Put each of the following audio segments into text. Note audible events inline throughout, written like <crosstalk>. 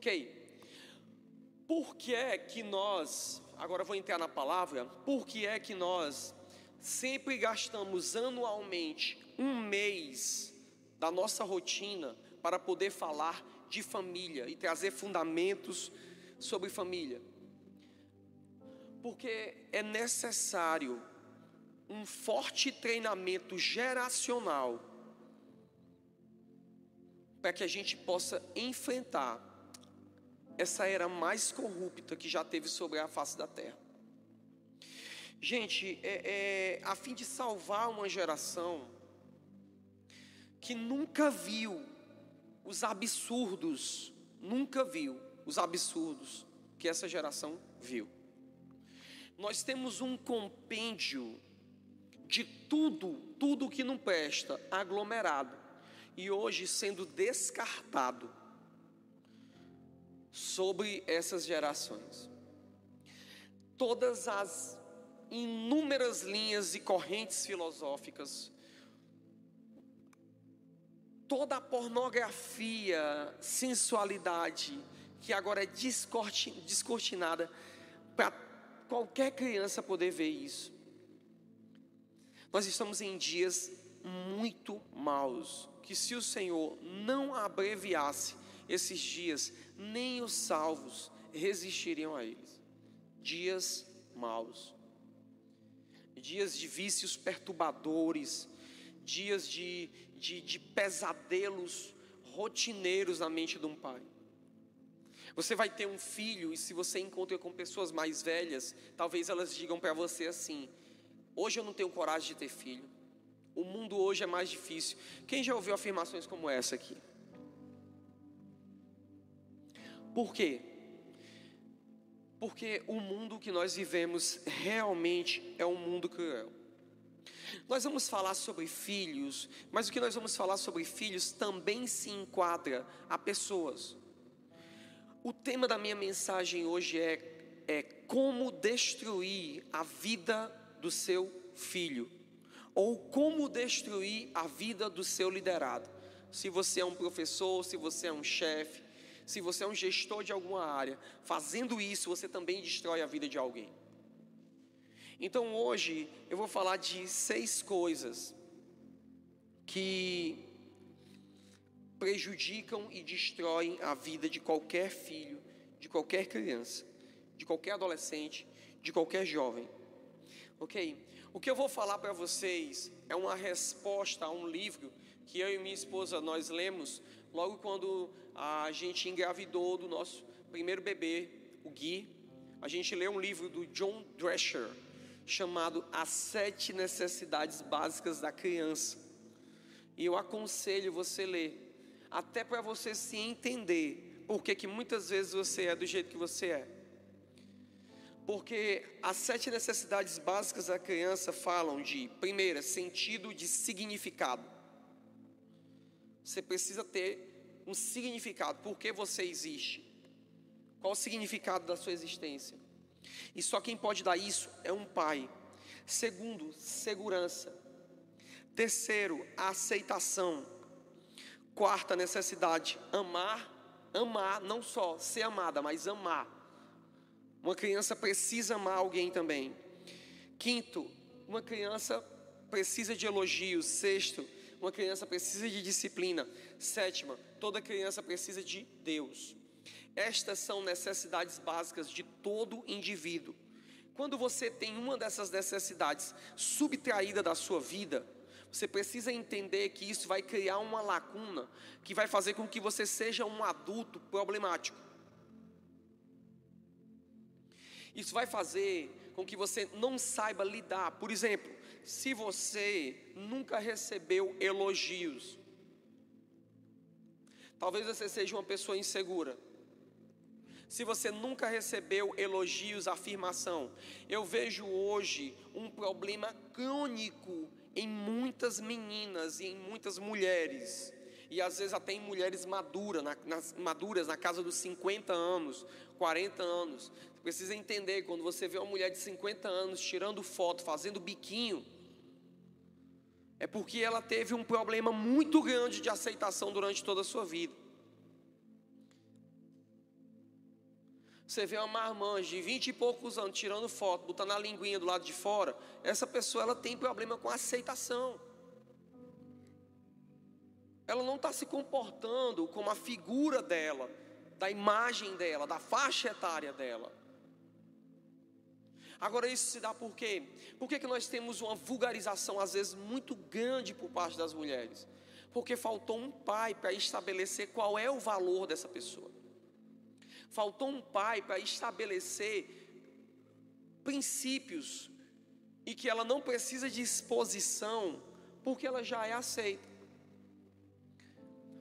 Ok? Por que é que nós, agora vou entrar na palavra, por que é que nós sempre gastamos anualmente um mês da nossa rotina para poder falar de família e trazer fundamentos sobre família? Porque é necessário um forte treinamento geracional para que a gente possa enfrentar essa era mais corrupta que já teve sobre a face da terra. Gente, é, é, a fim de salvar uma geração que nunca viu os absurdos, nunca viu os absurdos que essa geração viu. Nós temos um compêndio de tudo, tudo que não presta, aglomerado, e hoje sendo descartado sobre essas gerações. Todas as inúmeras linhas e correntes filosóficas, toda a pornografia, sensualidade, que agora é descortinada para qualquer criança poder ver isso. Nós estamos em dias muito maus, que se o Senhor não abreviasse esses dias, nem os salvos resistiriam a eles. Dias maus dias de vícios perturbadores, dias de, de, de pesadelos rotineiros na mente de um pai. Você vai ter um filho, e se você encontra com pessoas mais velhas, talvez elas digam para você assim: Hoje eu não tenho coragem de ter filho. O mundo hoje é mais difícil. Quem já ouviu afirmações como essa aqui? Por quê? porque o mundo que nós vivemos realmente é um mundo cruel. Nós vamos falar sobre filhos, mas o que nós vamos falar sobre filhos também se enquadra a pessoas. O tema da minha mensagem hoje é, é como destruir a vida do seu filho, ou como destruir a vida do seu liderado. Se você é um professor, se você é um chefe, se você é um gestor de alguma área, fazendo isso, você também destrói a vida de alguém. Então hoje eu vou falar de seis coisas que prejudicam e destroem a vida de qualquer filho, de qualquer criança, de qualquer adolescente, de qualquer jovem. Ok? O que eu vou falar para vocês é uma resposta a um livro que eu e minha esposa nós lemos logo quando a gente engravidou do nosso primeiro bebê, o Gui, a gente leu um livro do John Drescher chamado As Sete Necessidades Básicas da Criança. E eu aconselho você ler, até para você se entender porque que muitas vezes você é do jeito que você é. Porque as sete necessidades básicas da criança falam de, primeira, sentido de significado. Você precisa ter um significado, por que você existe? Qual o significado da sua existência? E só quem pode dar isso é um pai. Segundo, segurança. Terceiro, aceitação. Quarta necessidade, amar, amar, não só ser amada, mas amar. Uma criança precisa amar alguém também. Quinto, uma criança precisa de elogios. Sexto, uma criança precisa de disciplina. Sétima, toda criança precisa de Deus. Estas são necessidades básicas de todo indivíduo. Quando você tem uma dessas necessidades subtraída da sua vida, você precisa entender que isso vai criar uma lacuna que vai fazer com que você seja um adulto problemático. Isso vai fazer com que você não saiba lidar. Por exemplo, se você nunca recebeu elogios, talvez você seja uma pessoa insegura. Se você nunca recebeu elogios, afirmação, eu vejo hoje um problema crônico em muitas meninas e em muitas mulheres, e às vezes até em mulheres maduras, na, nas, maduras, na casa dos 50 anos, 40 anos. Você precisa entender, quando você vê uma mulher de 50 anos tirando foto, fazendo biquinho, é porque ela teve um problema muito grande de aceitação durante toda a sua vida. Você vê uma marmanja de 20 e poucos anos tirando foto, botando a linguinha do lado de fora, essa pessoa ela tem problema com aceitação. Ela não está se comportando como a figura dela, da imagem dela, da faixa etária dela. Agora isso se dá por quê? Por que, que nós temos uma vulgarização às vezes muito grande por parte das mulheres? Porque faltou um pai para estabelecer qual é o valor dessa pessoa. Faltou um pai para estabelecer princípios e que ela não precisa de exposição, porque ela já é aceita.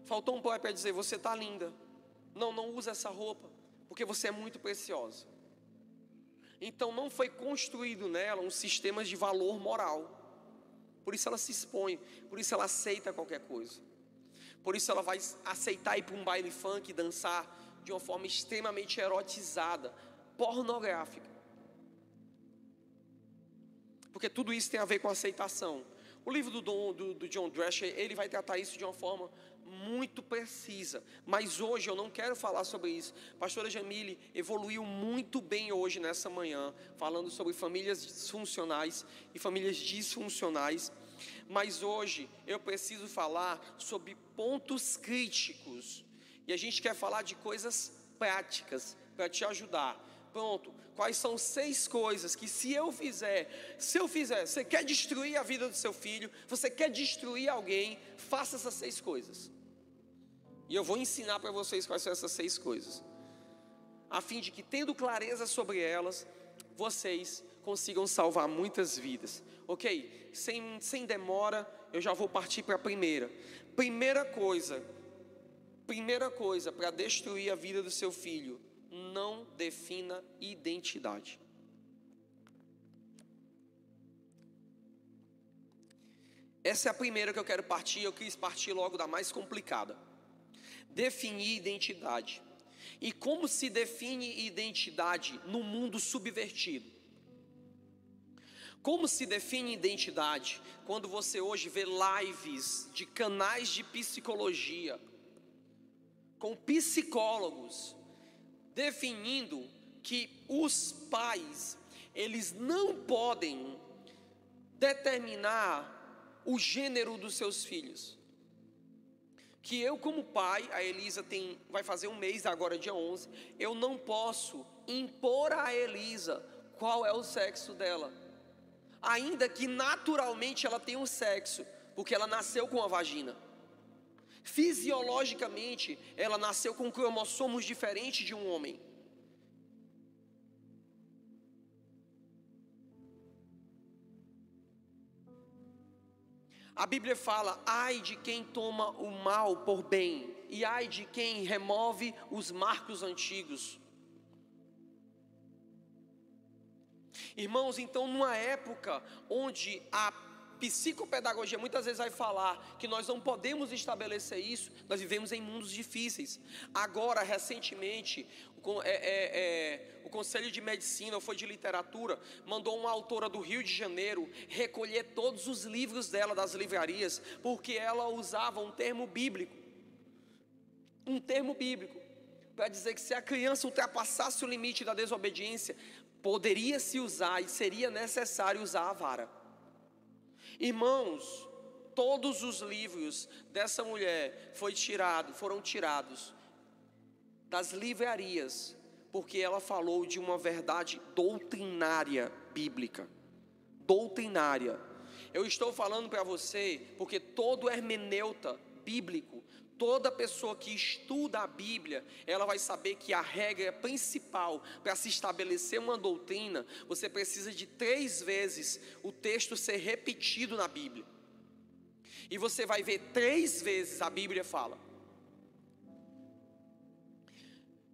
Faltou um pai para dizer: Você está linda. Não, não usa essa roupa, porque você é muito preciosa. Então não foi construído nela um sistema de valor moral. Por isso ela se expõe, por isso ela aceita qualquer coisa. Por isso ela vai aceitar ir para um baile funk e dançar de uma forma extremamente erotizada, pornográfica. Porque tudo isso tem a ver com aceitação. O livro do, Don, do, do John Drescher, ele vai tratar isso de uma forma muito precisa, mas hoje eu não quero falar sobre isso. Pastora Jamile evoluiu muito bem hoje nessa manhã, falando sobre famílias disfuncionais e famílias disfuncionais. Mas hoje eu preciso falar sobre pontos críticos. E a gente quer falar de coisas práticas para te ajudar. Pronto, quais são seis coisas que se eu fizer, se eu fizer, você quer destruir a vida do seu filho, você quer destruir alguém, faça essas seis coisas. E eu vou ensinar para vocês quais são essas seis coisas, a fim de que, tendo clareza sobre elas, vocês consigam salvar muitas vidas. Ok? Sem, sem demora, eu já vou partir para a primeira. Primeira coisa, primeira coisa para destruir a vida do seu filho, não defina identidade. Essa é a primeira que eu quero partir, eu quis partir logo da mais complicada definir identidade. E como se define identidade no mundo subvertido? Como se define identidade quando você hoje vê lives de canais de psicologia com psicólogos definindo que os pais eles não podem determinar o gênero dos seus filhos que eu como pai, a Elisa tem, vai fazer um mês agora, dia 11, eu não posso impor a Elisa qual é o sexo dela. Ainda que naturalmente ela tenha um sexo, porque ela nasceu com a vagina. Fisiologicamente, ela nasceu com cromossomos diferentes de um homem. A Bíblia fala: ai de quem toma o mal por bem, e ai de quem remove os marcos antigos. Irmãos, então, numa época onde a psicopedagogia muitas vezes vai falar que nós não podemos estabelecer isso, nós vivemos em mundos difíceis. Agora, recentemente, é, é, é, o Conselho de Medicina, ou foi de Literatura, mandou uma autora do Rio de Janeiro recolher todos os livros dela das livrarias, porque ela usava um termo bíblico. Um termo bíblico. Para dizer que se a criança ultrapassasse o limite da desobediência, poderia se usar e seria necessário usar a vara. Irmãos, todos os livros dessa mulher foi tirado, foram tirados das livrarias, porque ela falou de uma verdade doutrinária bíblica. Doutrinária. Eu estou falando para você porque todo hermeneuta bíblico, toda pessoa que estuda a Bíblia, ela vai saber que a regra principal para se estabelecer uma doutrina, você precisa de três vezes o texto ser repetido na Bíblia. E você vai ver três vezes a Bíblia fala: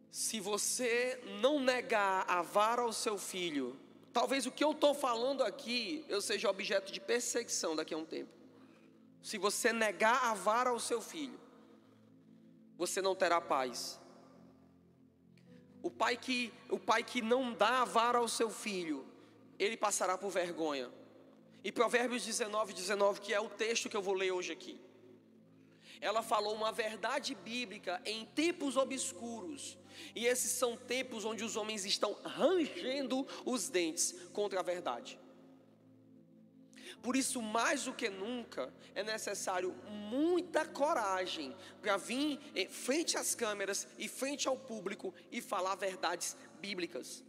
se você não negar a vara ao seu filho, talvez o que eu estou falando aqui eu seja objeto de perseguição daqui a um tempo. Se você negar a vara ao seu filho, você não terá paz. O pai que, o pai que não dá a vara ao seu filho, ele passará por vergonha. E Provérbios 19, 19, que é o texto que eu vou ler hoje aqui. Ela falou uma verdade bíblica em tempos obscuros. E esses são tempos onde os homens estão rangendo os dentes contra a verdade. Por isso, mais do que nunca, é necessário muita coragem para vir frente às câmeras e frente ao público e falar verdades bíblicas.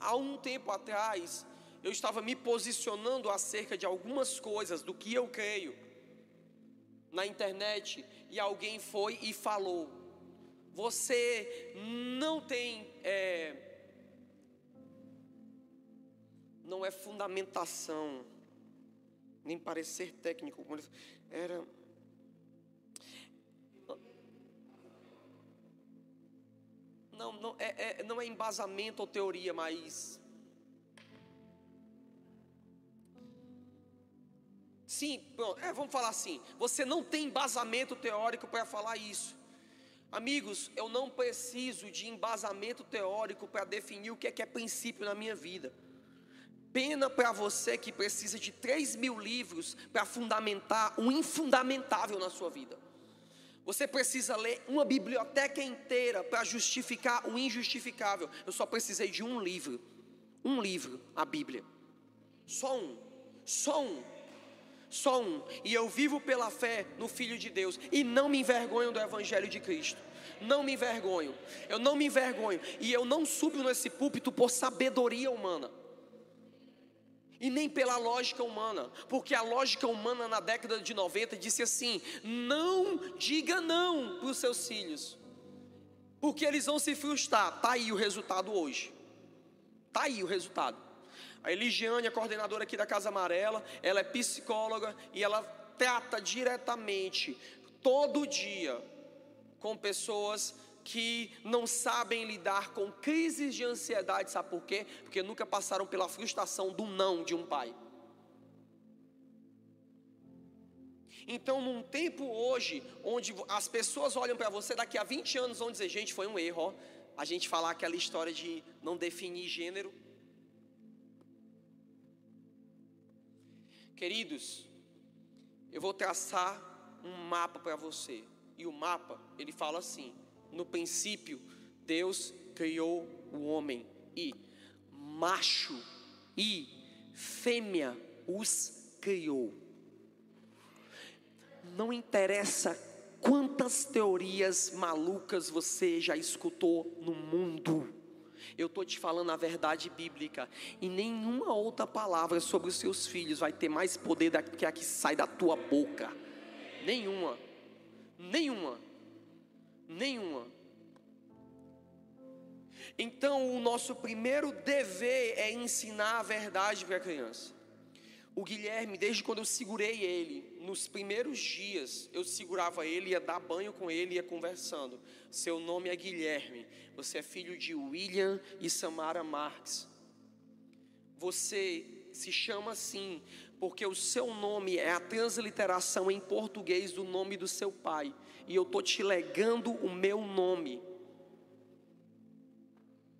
Há um tempo atrás, eu estava me posicionando acerca de algumas coisas do que eu creio na internet e alguém foi e falou: Você não tem. É, não é fundamentação, nem parecer técnico. Era. Não, não é, é, não é embasamento ou teoria, mas Sim, é, vamos falar assim. Você não tem embasamento teórico para falar isso. Amigos, eu não preciso de embasamento teórico para definir o que é, que é princípio na minha vida. Pena para você que precisa de 3 mil livros para fundamentar o infundamentável na sua vida. Você precisa ler uma biblioteca inteira para justificar o injustificável. Eu só precisei de um livro. Um livro, a Bíblia. Só um. Só um só um, e eu vivo pela fé no Filho de Deus, e não me envergonho do Evangelho de Cristo. Não me envergonho, eu não me envergonho, e eu não subo nesse púlpito por sabedoria humana, e nem pela lógica humana, porque a lógica humana na década de 90 disse assim: não diga não para os seus filhos, porque eles vão se frustrar. Está aí o resultado hoje, está aí o resultado. A Eligiane, a coordenadora aqui da Casa Amarela, ela é psicóloga e ela trata diretamente, todo dia, com pessoas que não sabem lidar com crises de ansiedade, sabe por quê? Porque nunca passaram pela frustração do não de um pai. Então, num tempo hoje, onde as pessoas olham para você, daqui a 20 anos vão dizer: gente, foi um erro, ó, a gente falar aquela história de não definir gênero. Queridos, eu vou traçar um mapa para você. E o mapa, ele fala assim: no princípio, Deus criou o homem e macho e fêmea os criou. Não interessa quantas teorias malucas você já escutou no mundo. Eu estou te falando a verdade bíblica. E nenhuma outra palavra sobre os seus filhos vai ter mais poder do que a que sai da tua boca. Nenhuma. Nenhuma. Nenhuma. Então, o nosso primeiro dever é ensinar a verdade para a criança. O Guilherme, desde quando eu segurei ele, nos primeiros dias, eu segurava ele, ia dar banho com ele, ia conversando. Seu nome é Guilherme, você é filho de William e Samara Marx. Você se chama assim porque o seu nome é a transliteração em português do nome do seu pai, e eu tô te legando o meu nome.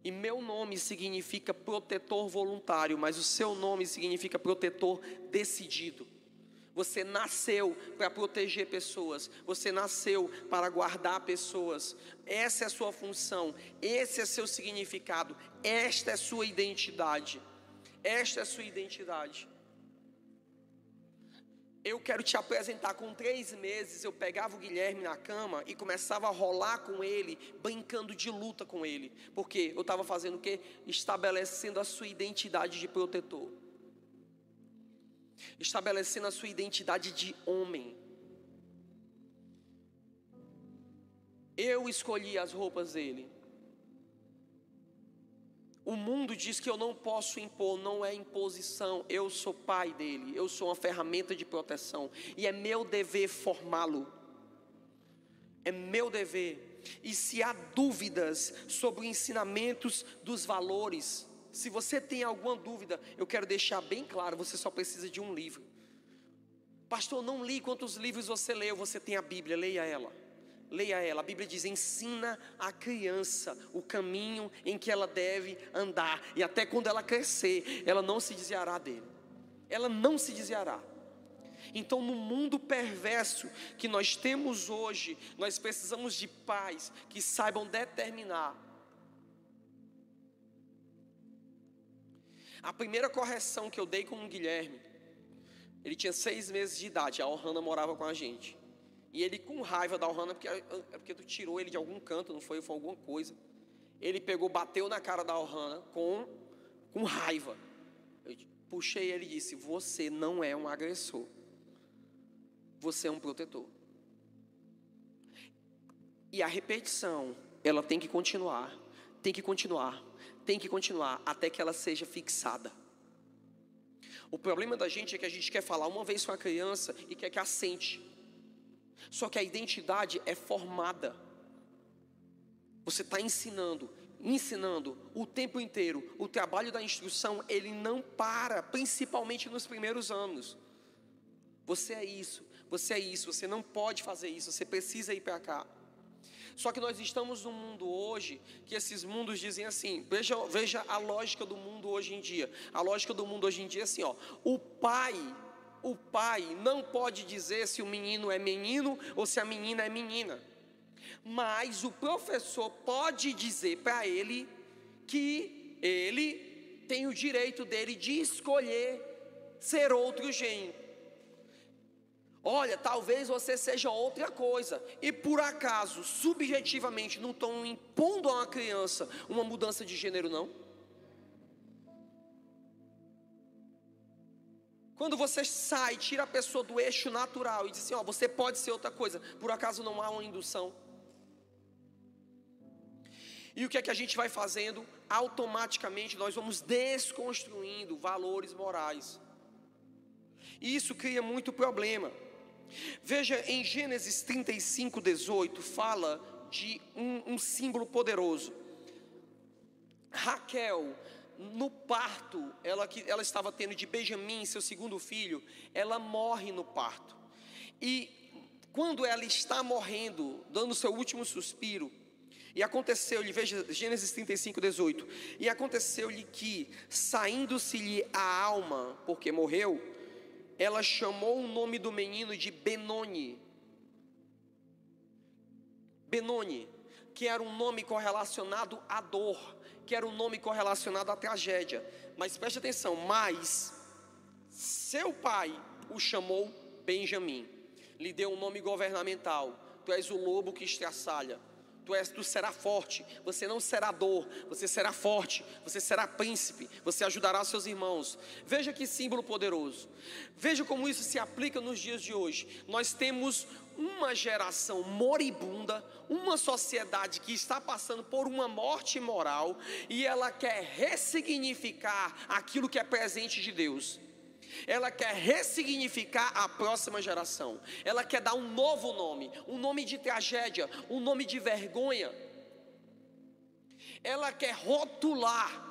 E meu nome significa protetor voluntário, mas o seu nome significa protetor decidido. Você nasceu para proteger pessoas, você nasceu para guardar pessoas. Essa é a sua função, esse é seu significado, esta é sua identidade. Esta é a sua identidade. Eu quero te apresentar com três meses. Eu pegava o Guilherme na cama e começava a rolar com ele, brincando de luta com ele. Porque eu estava fazendo o quê? Estabelecendo a sua identidade de protetor, estabelecendo a sua identidade de homem. Eu escolhi as roupas dele. O mundo diz que eu não posso impor, não é imposição. Eu sou pai dele, eu sou uma ferramenta de proteção e é meu dever formá-lo. É meu dever. E se há dúvidas sobre ensinamentos dos valores, se você tem alguma dúvida, eu quero deixar bem claro: você só precisa de um livro. Pastor, não li quantos livros você leu, você tem a Bíblia, leia ela. Leia ela, a Bíblia diz: ensina a criança o caminho em que ela deve andar, e até quando ela crescer, ela não se desviará dele. Ela não se desviará. Então, no mundo perverso que nós temos hoje, nós precisamos de pais que saibam determinar. A primeira correção que eu dei com o Guilherme, ele tinha seis meses de idade, a Ohana morava com a gente. E ele, com raiva da Ohana, porque, é porque tu tirou ele de algum canto, não foi? Foi alguma coisa. Ele pegou, bateu na cara da Ohana com, com raiva. Eu puxei ele e disse: Você não é um agressor você é um protetor. E a repetição, ela tem que continuar, tem que continuar, tem que continuar até que ela seja fixada. O problema da gente é que a gente quer falar uma vez com a criança e quer que assente. Só que a identidade é formada. Você está ensinando, ensinando o tempo inteiro. O trabalho da instrução, ele não para, principalmente nos primeiros anos. Você é isso, você é isso, você não pode fazer isso, você precisa ir para cá. Só que nós estamos num mundo hoje que esses mundos dizem assim, veja, veja a lógica do mundo hoje em dia. A lógica do mundo hoje em dia é assim, ó, o pai, o pai não pode dizer se o menino é menino ou se a menina é menina. Mas o professor pode dizer para ele que ele tem o direito dele de escolher ser outro gênero. Olha, talvez você seja outra coisa, e por acaso, subjetivamente, não estão impondo a uma criança uma mudança de gênero, não? Quando você sai, tira a pessoa do eixo natural e diz assim: Ó, você pode ser outra coisa, por acaso não há uma indução? E o que é que a gente vai fazendo? Automaticamente nós vamos desconstruindo valores morais. E isso cria muito problema. Veja em Gênesis 35, 18, fala de um, um símbolo poderoso. Raquel, no parto, ela que ela estava tendo de Benjamim, seu segundo filho, ela morre no parto. E quando ela está morrendo, dando seu último suspiro, e aconteceu-lhe, veja Gênesis 35, 18. E aconteceu-lhe que, saindo-se-lhe a alma, porque morreu, ela chamou o nome do menino de Benoni. Benoni, que era um nome correlacionado à dor, que era um nome correlacionado à tragédia. Mas preste atenção, mas seu pai o chamou Benjamim, lhe deu um nome governamental. Tu és o lobo que estraçalha tu, és, tu será forte, você não será dor, você será forte, você será príncipe, você ajudará seus irmãos. Veja que símbolo poderoso, veja como isso se aplica nos dias de hoje. Nós temos uma geração moribunda, uma sociedade que está passando por uma morte moral e ela quer ressignificar aquilo que é presente de Deus. Ela quer ressignificar a próxima geração. Ela quer dar um novo nome, um nome de tragédia, um nome de vergonha. Ela quer rotular.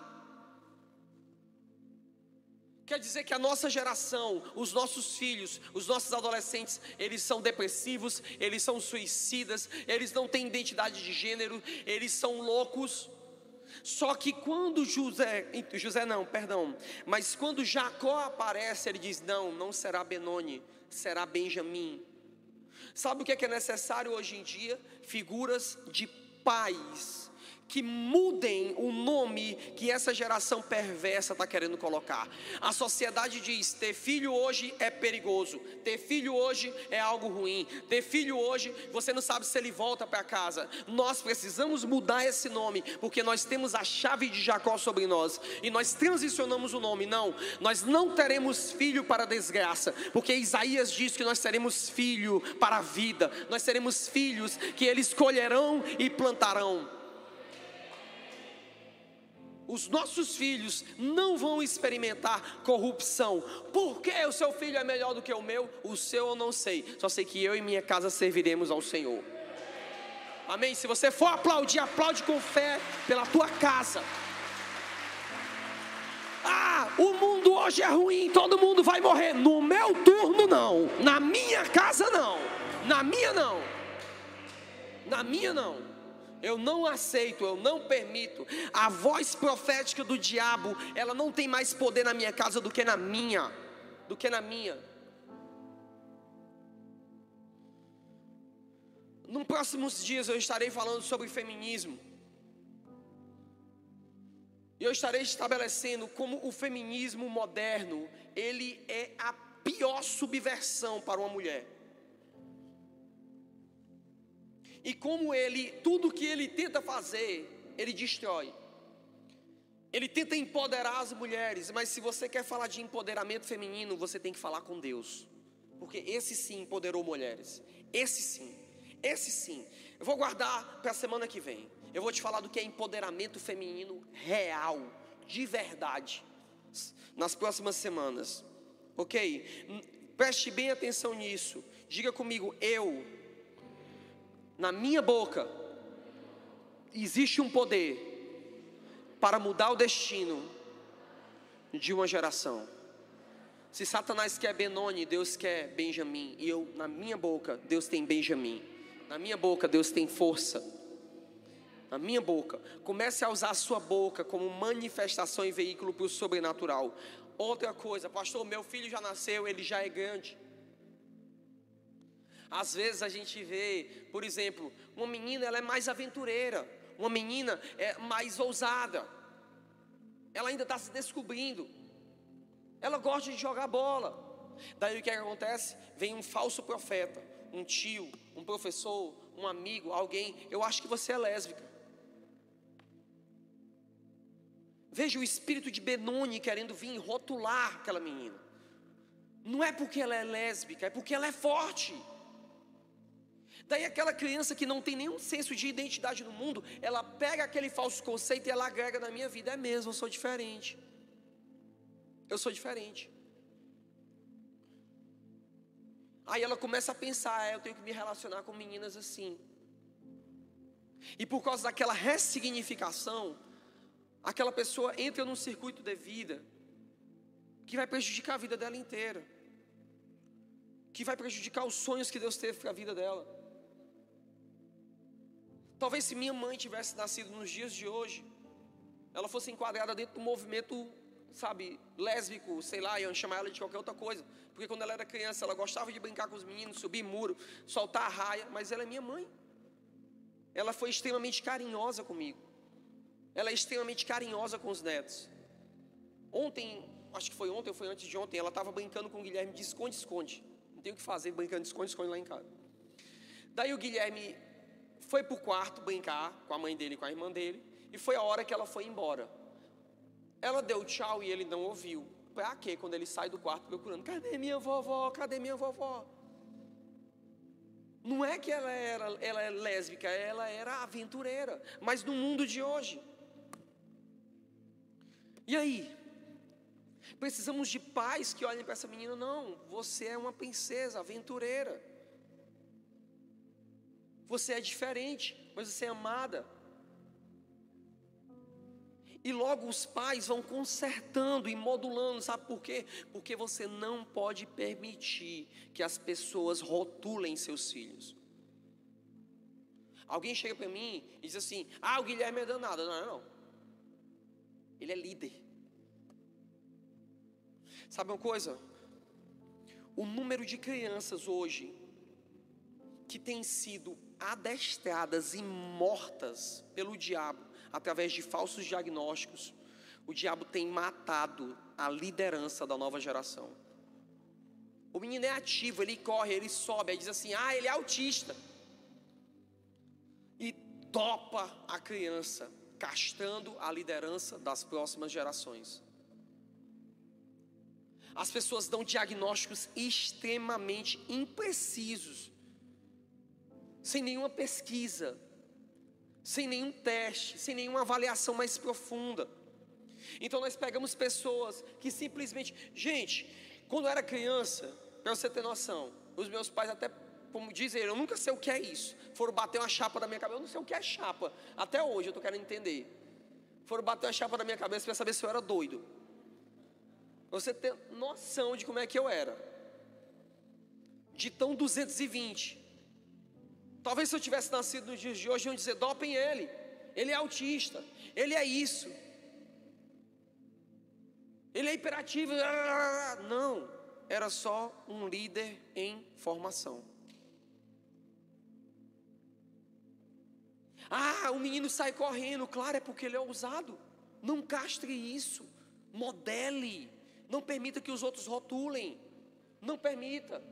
Quer dizer que a nossa geração, os nossos filhos, os nossos adolescentes, eles são depressivos, eles são suicidas, eles não têm identidade de gênero, eles são loucos. Só que quando José, José não, perdão, mas quando Jacó aparece, ele diz: Não, não será Benoni, será Benjamim. Sabe o que é, que é necessário hoje em dia? Figuras de pais que mudem o nome que essa geração perversa está querendo colocar. A sociedade diz: ter filho hoje é perigoso, ter filho hoje é algo ruim, ter filho hoje você não sabe se ele volta para casa. Nós precisamos mudar esse nome, porque nós temos a chave de Jacó sobre nós e nós transicionamos o nome. Não, nós não teremos filho para desgraça, porque Isaías diz que nós teremos filho para a vida, nós teremos filhos que eles colherão e plantarão os nossos filhos não vão experimentar corrupção. Por que o seu filho é melhor do que o meu? O seu eu não sei. Só sei que eu e minha casa serviremos ao Senhor. Amém? Se você for aplaudir, aplaude com fé pela tua casa. Ah, o mundo hoje é ruim, todo mundo vai morrer. No meu turno, não. Na minha casa, não. Na minha, não. Na minha, não. Eu não aceito, eu não permito. A voz profética do diabo, ela não tem mais poder na minha casa do que na minha, do que na minha. Nos próximos dias eu estarei falando sobre feminismo. E eu estarei estabelecendo como o feminismo moderno, ele é a pior subversão para uma mulher. E como ele, tudo que ele tenta fazer, ele destrói. Ele tenta empoderar as mulheres, mas se você quer falar de empoderamento feminino, você tem que falar com Deus. Porque esse sim empoderou mulheres. Esse sim. Esse sim. Eu vou guardar para a semana que vem. Eu vou te falar do que é empoderamento feminino real, de verdade, nas próximas semanas. Ok? Preste bem atenção nisso. Diga comigo, eu, na minha boca, existe um poder para mudar o destino de uma geração. Se Satanás quer Benoni, Deus quer Benjamim. E eu, na minha boca, Deus tem Benjamim. Na minha boca, Deus tem força. Na minha boca. Comece a usar a sua boca como manifestação e veículo para o sobrenatural. Outra coisa, pastor, meu filho já nasceu, ele já é grande. Às vezes a gente vê, por exemplo, uma menina ela é mais aventureira, uma menina é mais ousada. Ela ainda está se descobrindo. Ela gosta de jogar bola. Daí o que acontece? Vem um falso profeta, um tio, um professor, um amigo, alguém. Eu acho que você é lésbica. Veja o espírito de Benoni querendo vir rotular aquela menina. Não é porque ela é lésbica, é porque ela é forte. Daí aquela criança que não tem nenhum senso de identidade no mundo, ela pega aquele falso conceito e ela agrega na minha vida. É mesmo, eu sou diferente. Eu sou diferente. Aí ela começa a pensar, é, eu tenho que me relacionar com meninas assim. E por causa daquela ressignificação, aquela pessoa entra num circuito de vida que vai prejudicar a vida dela inteira. Que vai prejudicar os sonhos que Deus teve para a vida dela. Talvez se minha mãe tivesse nascido nos dias de hoje, ela fosse enquadrada dentro do movimento, sabe, lésbico, sei lá, iam chamar ela de qualquer outra coisa. Porque quando ela era criança, ela gostava de brincar com os meninos, subir muro, soltar a raia, mas ela é minha mãe. Ela foi extremamente carinhosa comigo. Ela é extremamente carinhosa com os netos. Ontem, acho que foi ontem ou foi antes de ontem, ela estava brincando com o Guilherme de esconde-esconde. Não tem o que fazer brincando de esconde-esconde lá em casa. Daí o Guilherme foi para o quarto brincar com a mãe dele e com a irmã dele, e foi a hora que ela foi embora. Ela deu tchau e ele não ouviu. Para quê? Quando ele sai do quarto procurando: cadê minha vovó? Cadê minha vovó? Não é que ela era ela é lésbica, ela era aventureira, mas no mundo de hoje. E aí? Precisamos de pais que olhem para essa menina, não, você é uma princesa aventureira. Você é diferente, mas você é amada. E logo os pais vão consertando e modulando, sabe por quê? Porque você não pode permitir que as pessoas rotulem seus filhos. Alguém chega para mim e diz assim: Ah, o Guilherme é danado. Não, não. Ele é líder. Sabe uma coisa? O número de crianças hoje que têm sido adestradas e mortas pelo diabo através de falsos diagnósticos, o diabo tem matado a liderança da nova geração. O menino é ativo, ele corre, ele sobe, aí diz assim: ah, ele é autista. E topa a criança, castrando a liderança das próximas gerações. As pessoas dão diagnósticos extremamente imprecisos sem nenhuma pesquisa, sem nenhum teste, sem nenhuma avaliação mais profunda. Então nós pegamos pessoas que simplesmente, gente, quando eu era criança, para você ter noção, os meus pais até como dizem, eu nunca sei o que é isso. Foram bater uma chapa na minha cabeça, eu não sei o que é chapa. Até hoje eu estou querendo entender. Foram bater uma chapa na minha cabeça para saber se eu era doido. Você ter noção de como é que eu era. De tão 220. Talvez se eu tivesse nascido nos dias de hoje, iam dizer: dopem ele, ele é autista, ele é isso, ele é hiperativo. <laughs> Não, era só um líder em formação. Ah, o menino sai correndo, claro, é porque ele é ousado. Não castre isso. Modele. Não permita que os outros rotulem. Não permita.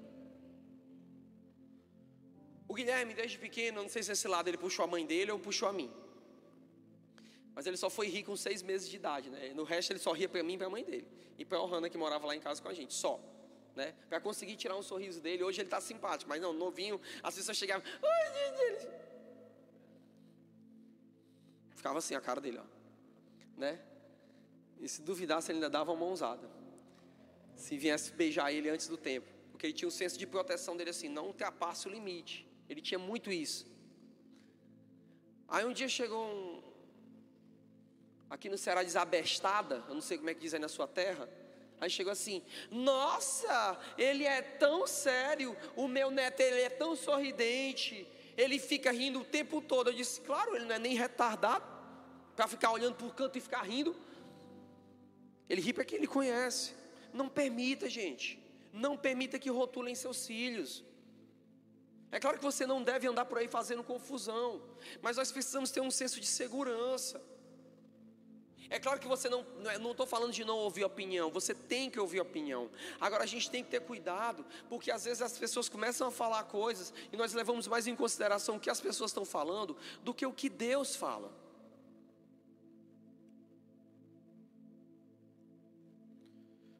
O Guilherme, desde pequeno, não sei se esse lado ele puxou a mãe dele ou puxou a mim. Mas ele só foi rir com seis meses de idade, né? No resto ele só ria para mim e para a mãe dele. E para a Ohana que morava lá em casa com a gente, só. Né? Para conseguir tirar um sorriso dele, hoje ele está simpático, mas não, novinho, as pessoas chegavam, <laughs> ficava assim a cara dele, ó, né? E se duvidasse, ele ainda dava uma mãozada. Se viesse beijar ele antes do tempo, porque ele tinha um senso de proteção dele assim, não ultrapasse o limite. Ele tinha muito isso. Aí um dia chegou um, aqui no Ceará diz abestada, eu não sei como é que diz aí na sua terra. Aí chegou assim: Nossa, ele é tão sério, o meu neto ele é tão sorridente, ele fica rindo o tempo todo. Eu disse: Claro, ele não é nem retardado para ficar olhando por canto e ficar rindo. Ele ri para quem ele conhece. Não permita, gente. Não permita que rotulem seus filhos. É claro que você não deve andar por aí fazendo confusão, mas nós precisamos ter um senso de segurança. É claro que você não, não estou é, falando de não ouvir opinião, você tem que ouvir opinião. Agora a gente tem que ter cuidado, porque às vezes as pessoas começam a falar coisas e nós levamos mais em consideração o que as pessoas estão falando do que o que Deus fala.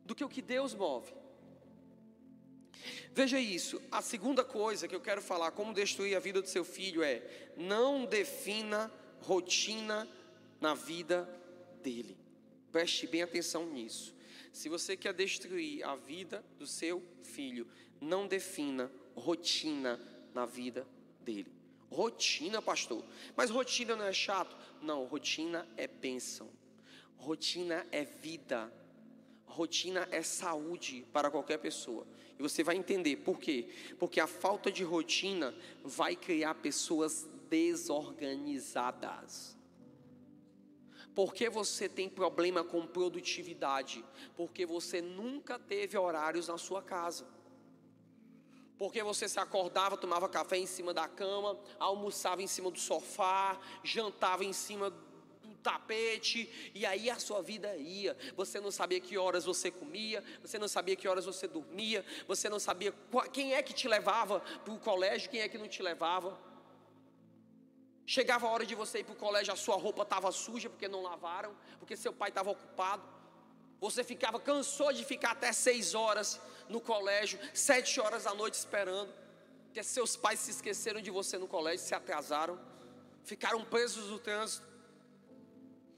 Do que o que Deus move. Veja isso, a segunda coisa que eu quero falar, como destruir a vida do seu filho, é não defina rotina na vida dele. Preste bem atenção nisso. Se você quer destruir a vida do seu filho, não defina rotina na vida dele. Rotina, pastor. Mas rotina não é chato? Não, rotina é bênção. Rotina é vida. Rotina é saúde para qualquer pessoa. E você vai entender por quê? Porque a falta de rotina vai criar pessoas desorganizadas. Por que você tem problema com produtividade? Porque você nunca teve horários na sua casa. Porque você se acordava, tomava café em cima da cama, almoçava em cima do sofá, jantava em cima tapete, e aí a sua vida ia. Você não sabia que horas você comia, você não sabia que horas você dormia, você não sabia quem é que te levava para o colégio, quem é que não te levava. Chegava a hora de você ir para o colégio, a sua roupa estava suja porque não lavaram, porque seu pai estava ocupado. Você ficava, cansou de ficar até seis horas no colégio, sete horas da noite esperando, porque seus pais se esqueceram de você no colégio, se atrasaram, ficaram presos no trânsito.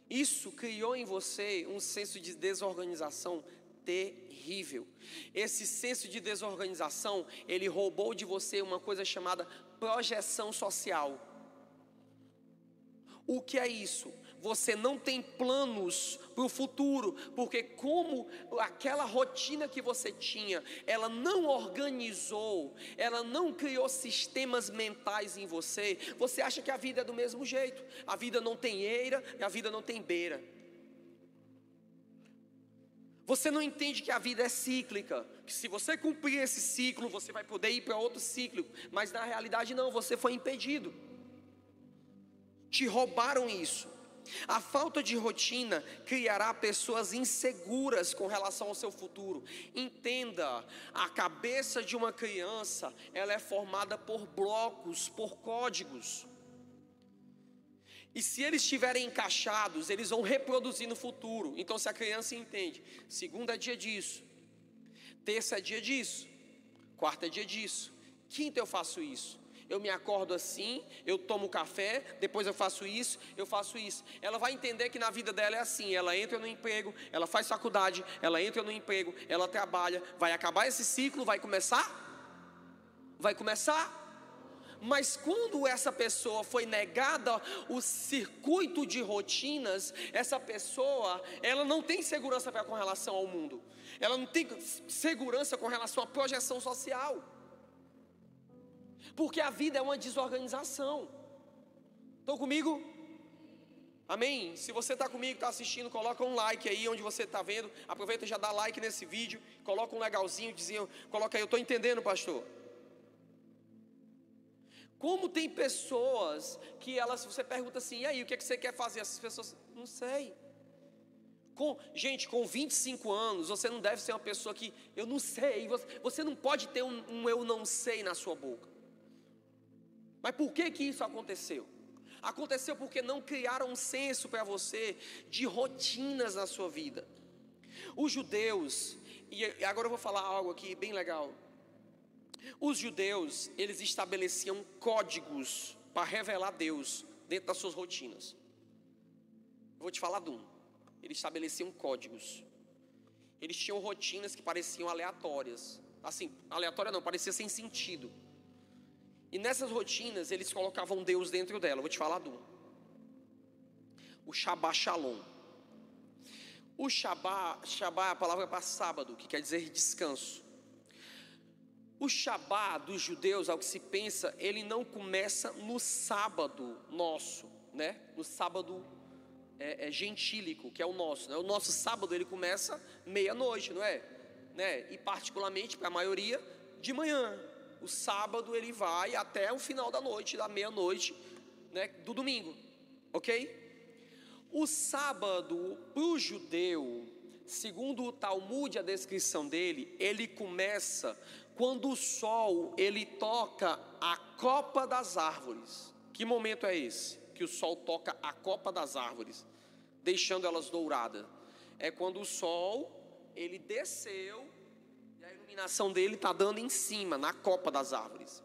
Isso criou em você um senso de desorganização terrível. Esse senso de desorganização, ele roubou de você uma coisa chamada projeção social. O que é isso? Você não tem planos para o futuro, porque como aquela rotina que você tinha, ela não organizou, ela não criou sistemas mentais em você, você acha que a vida é do mesmo jeito. A vida não tem eira e a vida não tem beira. Você não entende que a vida é cíclica, que se você cumprir esse ciclo, você vai poder ir para outro ciclo, mas na realidade não, você foi impedido te roubaram isso. A falta de rotina criará pessoas inseguras com relação ao seu futuro. Entenda, a cabeça de uma criança, ela é formada por blocos, por códigos. E se eles estiverem encaixados, eles vão reproduzir no futuro. Então, se a criança entende, segunda é dia disso, terça é dia disso, quarta é dia disso, quinta eu faço isso, eu me acordo assim, eu tomo café, depois eu faço isso, eu faço isso. Ela vai entender que na vida dela é assim: ela entra no emprego, ela faz faculdade, ela entra no emprego, ela trabalha, vai acabar esse ciclo, vai começar? Vai começar? Mas quando essa pessoa foi negada o circuito de rotinas, essa pessoa, ela não tem segurança com relação ao mundo. Ela não tem segurança com relação à projeção social porque a vida é uma desorganização. Estão comigo? Amém? Se você está comigo, está assistindo, coloca um like aí onde você está vendo. Aproveita e já dá like nesse vídeo. Coloca um legalzinho, dizia, coloca aí, eu estou entendendo, pastor. Como tem pessoas que elas, você pergunta assim, e aí, o que, é que você quer fazer? Essas pessoas, não sei. Com, gente, com 25 anos, você não deve ser uma pessoa que, eu não sei, você, você não pode ter um, um eu não sei na sua boca. Mas por que que isso aconteceu? Aconteceu porque não criaram um senso para você de rotinas na sua vida. Os judeus, e agora eu vou falar algo aqui bem legal. Os judeus, eles estabeleciam códigos para revelar Deus dentro das suas rotinas. Vou te falar de um. Eles estabeleciam códigos. Eles tinham rotinas que pareciam aleatórias. Assim, aleatória não, parecia sem sentido. E nessas rotinas eles colocavam Deus dentro dela. Vou te falar de um. O Shabbat Shalom. O Shabbat, Shabbat é a palavra para sábado, que quer dizer descanso. O Shabá dos judeus, ao que se pensa, ele não começa no sábado nosso, né? No sábado é, é gentílico, que é o nosso. Né? O nosso sábado ele começa meia-noite, não é? Né? E particularmente para a maioria de manhã. O sábado ele vai até o final da noite, da meia-noite, né? Do domingo, ok? O sábado para o judeu, segundo o Talmud, a descrição dele, ele começa quando o sol ele toca a copa das árvores. Que momento é esse? Que o sol toca a copa das árvores, deixando elas douradas. É quando o sol ele desceu iluminação dele está dando em cima, na copa das árvores.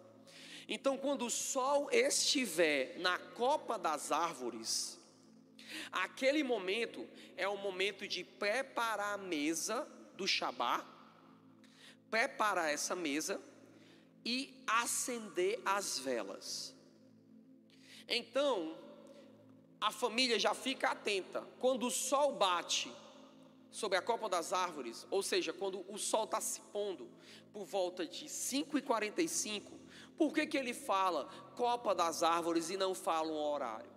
Então, quando o sol estiver na copa das árvores, aquele momento é o momento de preparar a mesa do Shabat preparar essa mesa e acender as velas. Então, a família já fica atenta. Quando o sol bate sobre a copa das árvores, ou seja, quando o sol está se pondo por volta de 5h45, por que, que ele fala copa das árvores e não fala um horário?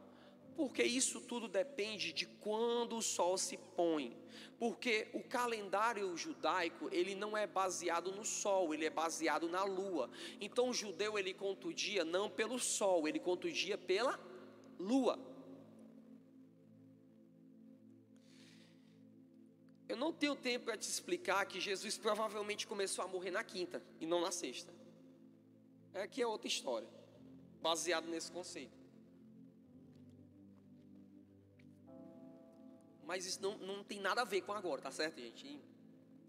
Porque isso tudo depende de quando o sol se põe. Porque o calendário judaico, ele não é baseado no sol, ele é baseado na lua. Então o judeu ele conta o dia não pelo sol, ele conta o dia pela lua. Eu não tenho tempo para te explicar que Jesus provavelmente começou a morrer na quinta e não na sexta. Aqui é outra história, baseado nesse conceito. Mas isso não, não tem nada a ver com agora, tá certo, gente? E,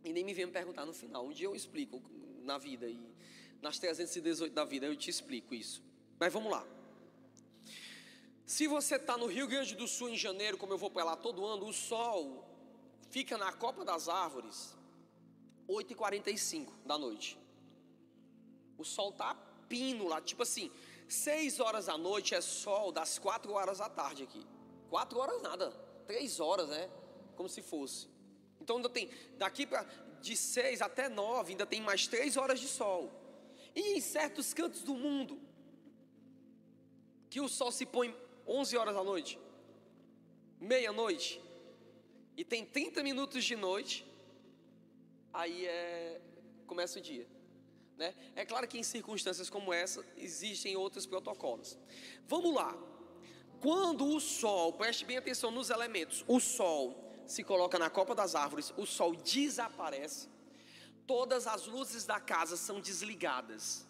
e nem me venha me perguntar no final. Um dia eu explico na vida e nas 318 da vida eu te explico isso. Mas vamos lá. Se você está no Rio Grande do Sul em janeiro, como eu vou para lá todo ano, o sol fica na copa das árvores 8h45 da noite. O sol tá pino lá, tipo assim, 6 horas da noite é sol das 4 horas da tarde aqui. 4 horas nada três horas, né? Como se fosse. Então ainda tem, daqui para de seis até nove, ainda tem mais três horas de sol. E em certos cantos do mundo, que o sol se põe 11 horas da noite, meia-noite, e tem 30 minutos de noite, aí é, começa o dia. Né? É claro que em circunstâncias como essa existem outros protocolos. Vamos lá. Quando o sol, preste bem atenção nos elementos, o sol se coloca na copa das árvores, o sol desaparece, todas as luzes da casa são desligadas.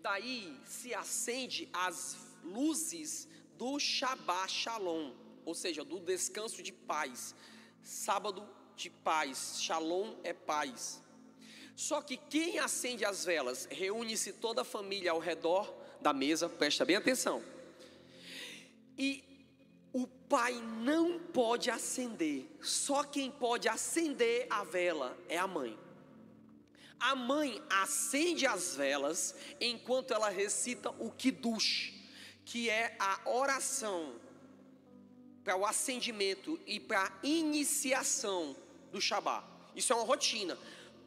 Daí se acende as luzes do Shabbat Shalom, ou seja, do descanso de paz. Sábado de paz, Shalom é paz. Só que quem acende as velas, reúne-se toda a família ao redor da mesa, presta bem atenção e o pai não pode acender, só quem pode acender a vela é a mãe. A mãe acende as velas enquanto ela recita o kiddush, que é a oração para o acendimento e para a iniciação do Shabat. Isso é uma rotina.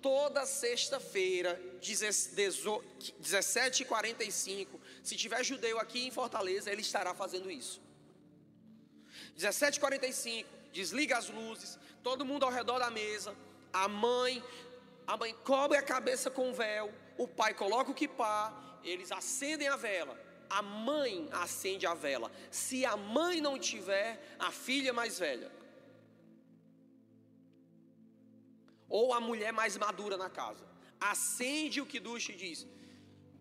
Toda sexta-feira, 17h45, se tiver judeu aqui em Fortaleza, ele estará fazendo isso. 17h45, desliga as luzes, todo mundo ao redor da mesa, a mãe, a mãe cobre a cabeça com o véu, o pai coloca o kipá eles acendem a vela. A mãe acende a vela. Se a mãe não tiver, a filha mais velha. Ou a mulher mais madura na casa. Acende o que e diz: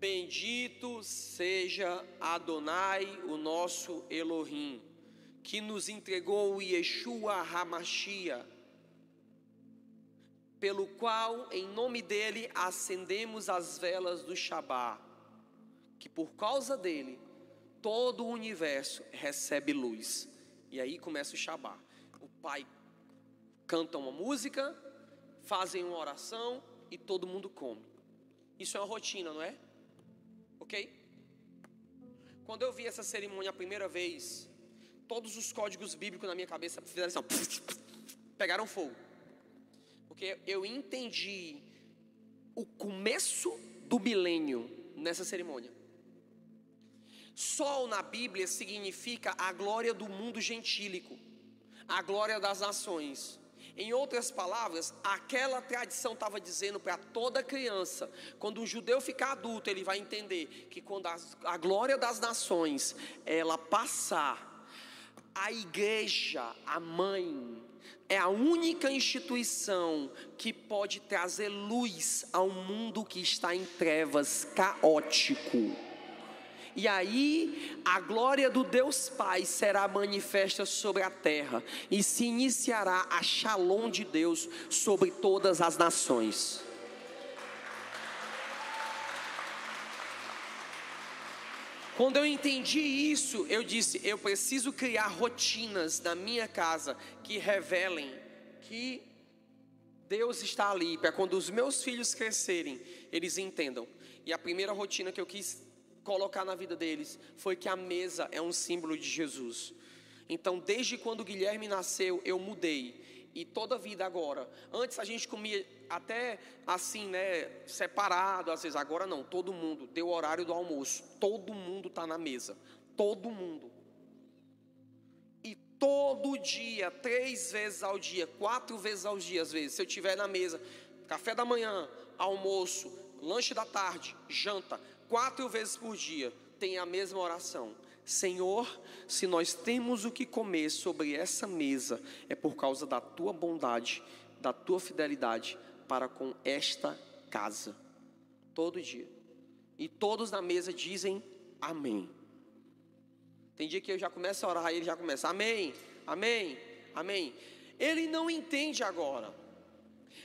Bendito seja Adonai, o nosso Elohim, que nos entregou o Yeshua Hamashia, pelo qual, em nome dele, acendemos as velas do Shabá, que por causa dele, todo o universo recebe luz. E aí começa o Shabá. O pai canta uma música, fazem uma oração e todo mundo come. Isso é uma rotina, não é? Ok? Quando eu vi essa cerimônia a primeira vez, todos os códigos bíblicos na minha cabeça fizeram assim, pegaram fogo porque eu entendi o começo do milênio nessa cerimônia. Sol na Bíblia significa a glória do mundo gentílico, a glória das nações. Em outras palavras, aquela tradição estava dizendo para toda criança, quando um judeu ficar adulto, ele vai entender que quando a, glória das nações ela passar, a igreja, a mãe, é a única instituição que pode trazer luz ao mundo que está em trevas, caótico. E aí a glória do Deus Pai será manifesta sobre a terra e se iniciará a shalom de Deus sobre todas as nações. Quando eu entendi isso, eu disse: eu preciso criar rotinas na minha casa que revelem que Deus está ali, para quando os meus filhos crescerem, eles entendam. E a primeira rotina que eu quis colocar na vida deles foi que a mesa é um símbolo de Jesus. Então, desde quando Guilherme nasceu, eu mudei e toda a vida agora. Antes a gente comia até assim, né, separado, às vezes agora não, todo mundo deu o horário do almoço, todo mundo está na mesa, todo mundo. E todo dia, três vezes ao dia, quatro vezes ao dia, às vezes, se eu estiver na mesa, café da manhã, almoço, lanche da tarde, janta, quatro vezes por dia, tem a mesma oração. Senhor, se nós temos o que comer sobre essa mesa, é por causa da tua bondade, da tua fidelidade para com esta casa. Todo dia. E todos na mesa dizem amém. Tem dia que eu já começo a orar e ele já começa amém, amém, amém. Ele não entende agora.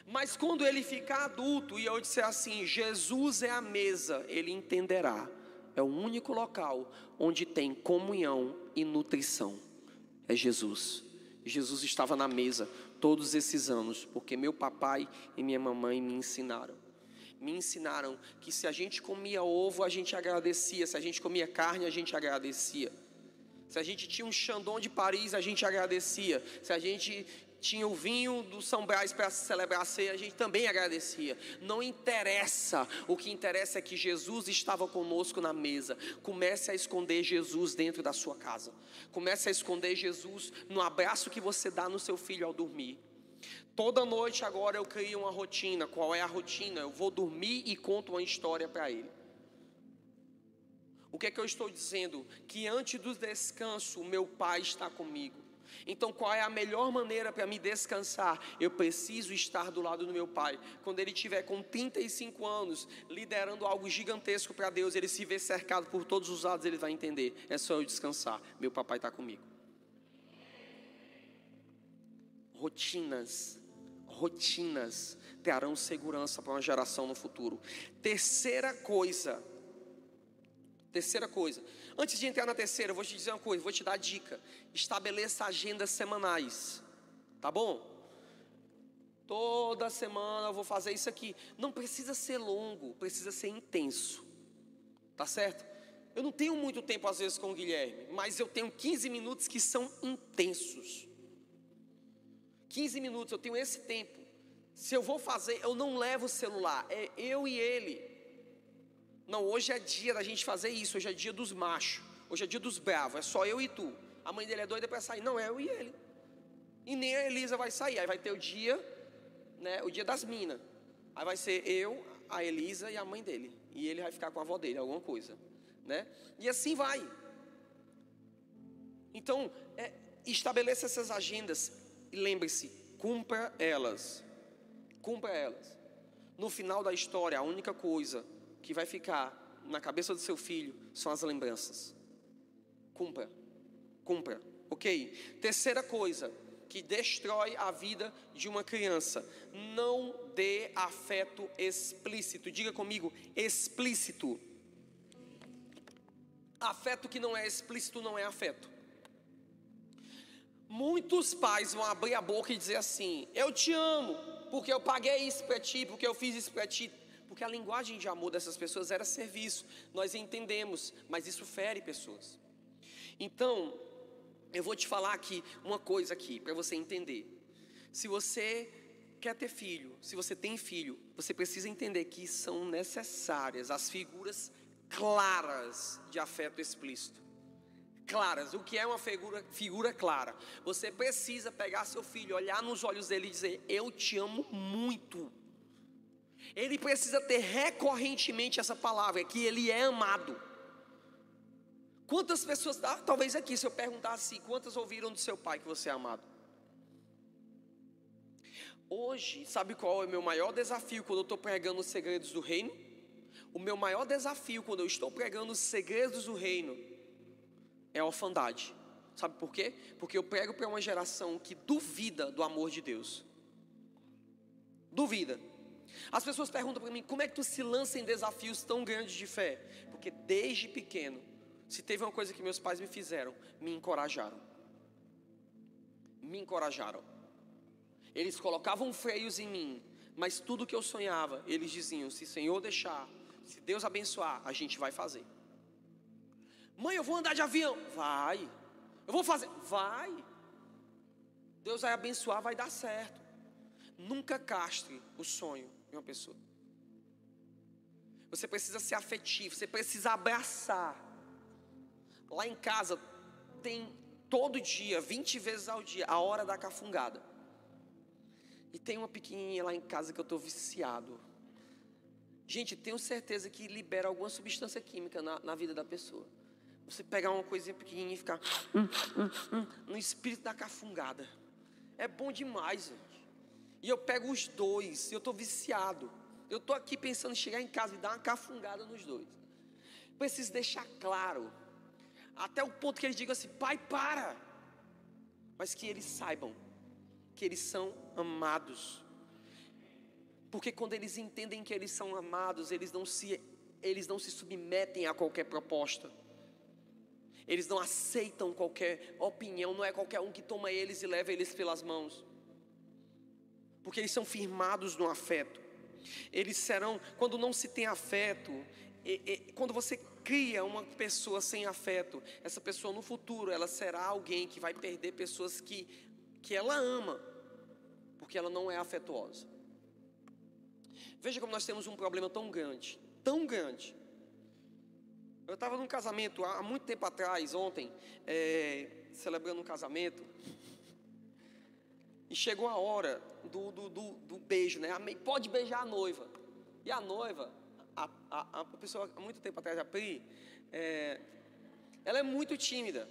Mas quando ele ficar adulto e eu disser assim, Jesus é a mesa, ele entenderá é o único local onde tem comunhão e nutrição. É Jesus. Jesus estava na mesa todos esses anos, porque meu papai e minha mamãe me ensinaram. Me ensinaram que se a gente comia ovo, a gente agradecia, se a gente comia carne, a gente agradecia. Se a gente tinha um Chandon de Paris, a gente agradecia. Se a gente tinha o vinho do São Brás para celebrar a ceia, a gente também agradecia. Não interessa, o que interessa é que Jesus estava conosco na mesa. Comece a esconder Jesus dentro da sua casa. Comece a esconder Jesus no abraço que você dá no seu filho ao dormir. Toda noite agora eu crio uma rotina. Qual é a rotina? Eu vou dormir e conto uma história para ele. O que é que eu estou dizendo? Que antes do descanso, meu pai está comigo. Então, qual é a melhor maneira para me descansar? Eu preciso estar do lado do meu pai. Quando ele tiver com 35 anos, liderando algo gigantesco para Deus, ele se vê cercado por todos os lados, ele vai entender: é só eu descansar. Meu papai está comigo. Rotinas, rotinas trarão segurança para uma geração no futuro. Terceira coisa, terceira coisa, Antes de entrar na terceira, eu vou te dizer uma coisa, vou te dar dica. Estabeleça agendas semanais. Tá bom? Toda semana eu vou fazer isso aqui. Não precisa ser longo, precisa ser intenso. Tá certo? Eu não tenho muito tempo às vezes com o Guilherme, mas eu tenho 15 minutos que são intensos. 15 minutos, eu tenho esse tempo. Se eu vou fazer, eu não levo o celular, é eu e ele. Não, hoje é dia da gente fazer isso, hoje é dia dos machos, hoje é dia dos bravos, é só eu e tu. A mãe dele é doida para sair, não, é eu e ele. E nem a Elisa vai sair, aí vai ter o dia, né, o dia das minas. Aí vai ser eu, a Elisa e a mãe dele. E ele vai ficar com a avó dele, alguma coisa. Né? E assim vai. Então, é, estabeleça essas agendas e lembre-se, cumpra elas. Cumpra elas. No final da história, a única coisa que vai ficar na cabeça do seu filho são as lembranças. Cumpra. Cumpra. Ok? Terceira coisa que destrói a vida de uma criança: não dê afeto explícito. Diga comigo, explícito. Afeto que não é explícito não é afeto. Muitos pais vão abrir a boca e dizer assim: Eu te amo, porque eu paguei isso para ti, porque eu fiz isso para ti. Porque a linguagem de amor dessas pessoas era serviço, nós entendemos, mas isso fere pessoas. Então, eu vou te falar aqui uma coisa aqui para você entender. Se você quer ter filho, se você tem filho, você precisa entender que são necessárias as figuras claras de afeto explícito claras. O que é uma figura, figura clara? Você precisa pegar seu filho, olhar nos olhos dele e dizer: Eu te amo muito. Ele precisa ter recorrentemente essa palavra, que ele é amado. Quantas pessoas, ah, talvez aqui, se eu perguntasse assim, quantas ouviram do seu pai que você é amado? Hoje, sabe qual é o meu maior desafio quando eu estou pregando os segredos do reino? O meu maior desafio quando eu estou pregando os segredos do reino é a orfandade. Sabe por quê? Porque eu prego para uma geração que duvida do amor de Deus. Duvida. As pessoas perguntam para mim: como é que tu se lança em desafios tão grandes de fé? Porque desde pequeno, se teve uma coisa que meus pais me fizeram, me encorajaram. Me encorajaram. Eles colocavam freios em mim, mas tudo que eu sonhava, eles diziam: se o Senhor deixar, se Deus abençoar, a gente vai fazer. Mãe, eu vou andar de avião. Vai. Eu vou fazer. Vai. Deus vai abençoar, vai dar certo. Nunca castre o sonho de uma pessoa. Você precisa ser afetivo, você precisa abraçar. Lá em casa tem todo dia, 20 vezes ao dia, a hora da cafungada. E tem uma pequenininha lá em casa que eu estou viciado. Gente, tenho certeza que libera alguma substância química na, na vida da pessoa. Você pegar uma coisinha pequenininha e ficar hum, hum, hum, no espírito da cafungada. É bom demais, gente. E eu pego os dois, eu estou viciado. Eu estou aqui pensando em chegar em casa e dar uma cafungada nos dois. Preciso deixar claro, até o ponto que eles digam assim: pai, para. Mas que eles saibam que eles são amados. Porque quando eles entendem que eles são amados, eles não se, eles não se submetem a qualquer proposta. Eles não aceitam qualquer opinião, não é qualquer um que toma eles e leva eles pelas mãos. Porque eles são firmados no afeto. Eles serão, quando não se tem afeto, quando você cria uma pessoa sem afeto, essa pessoa no futuro, ela será alguém que vai perder pessoas que, que ela ama, porque ela não é afetuosa. Veja como nós temos um problema tão grande, tão grande, eu estava num casamento há muito tempo atrás, ontem, é, celebrando um casamento. E chegou a hora do, do, do, do beijo, né? Pode beijar a noiva. E a noiva, a, a, a pessoa há muito tempo atrás, a Pri, é, ela é muito tímida.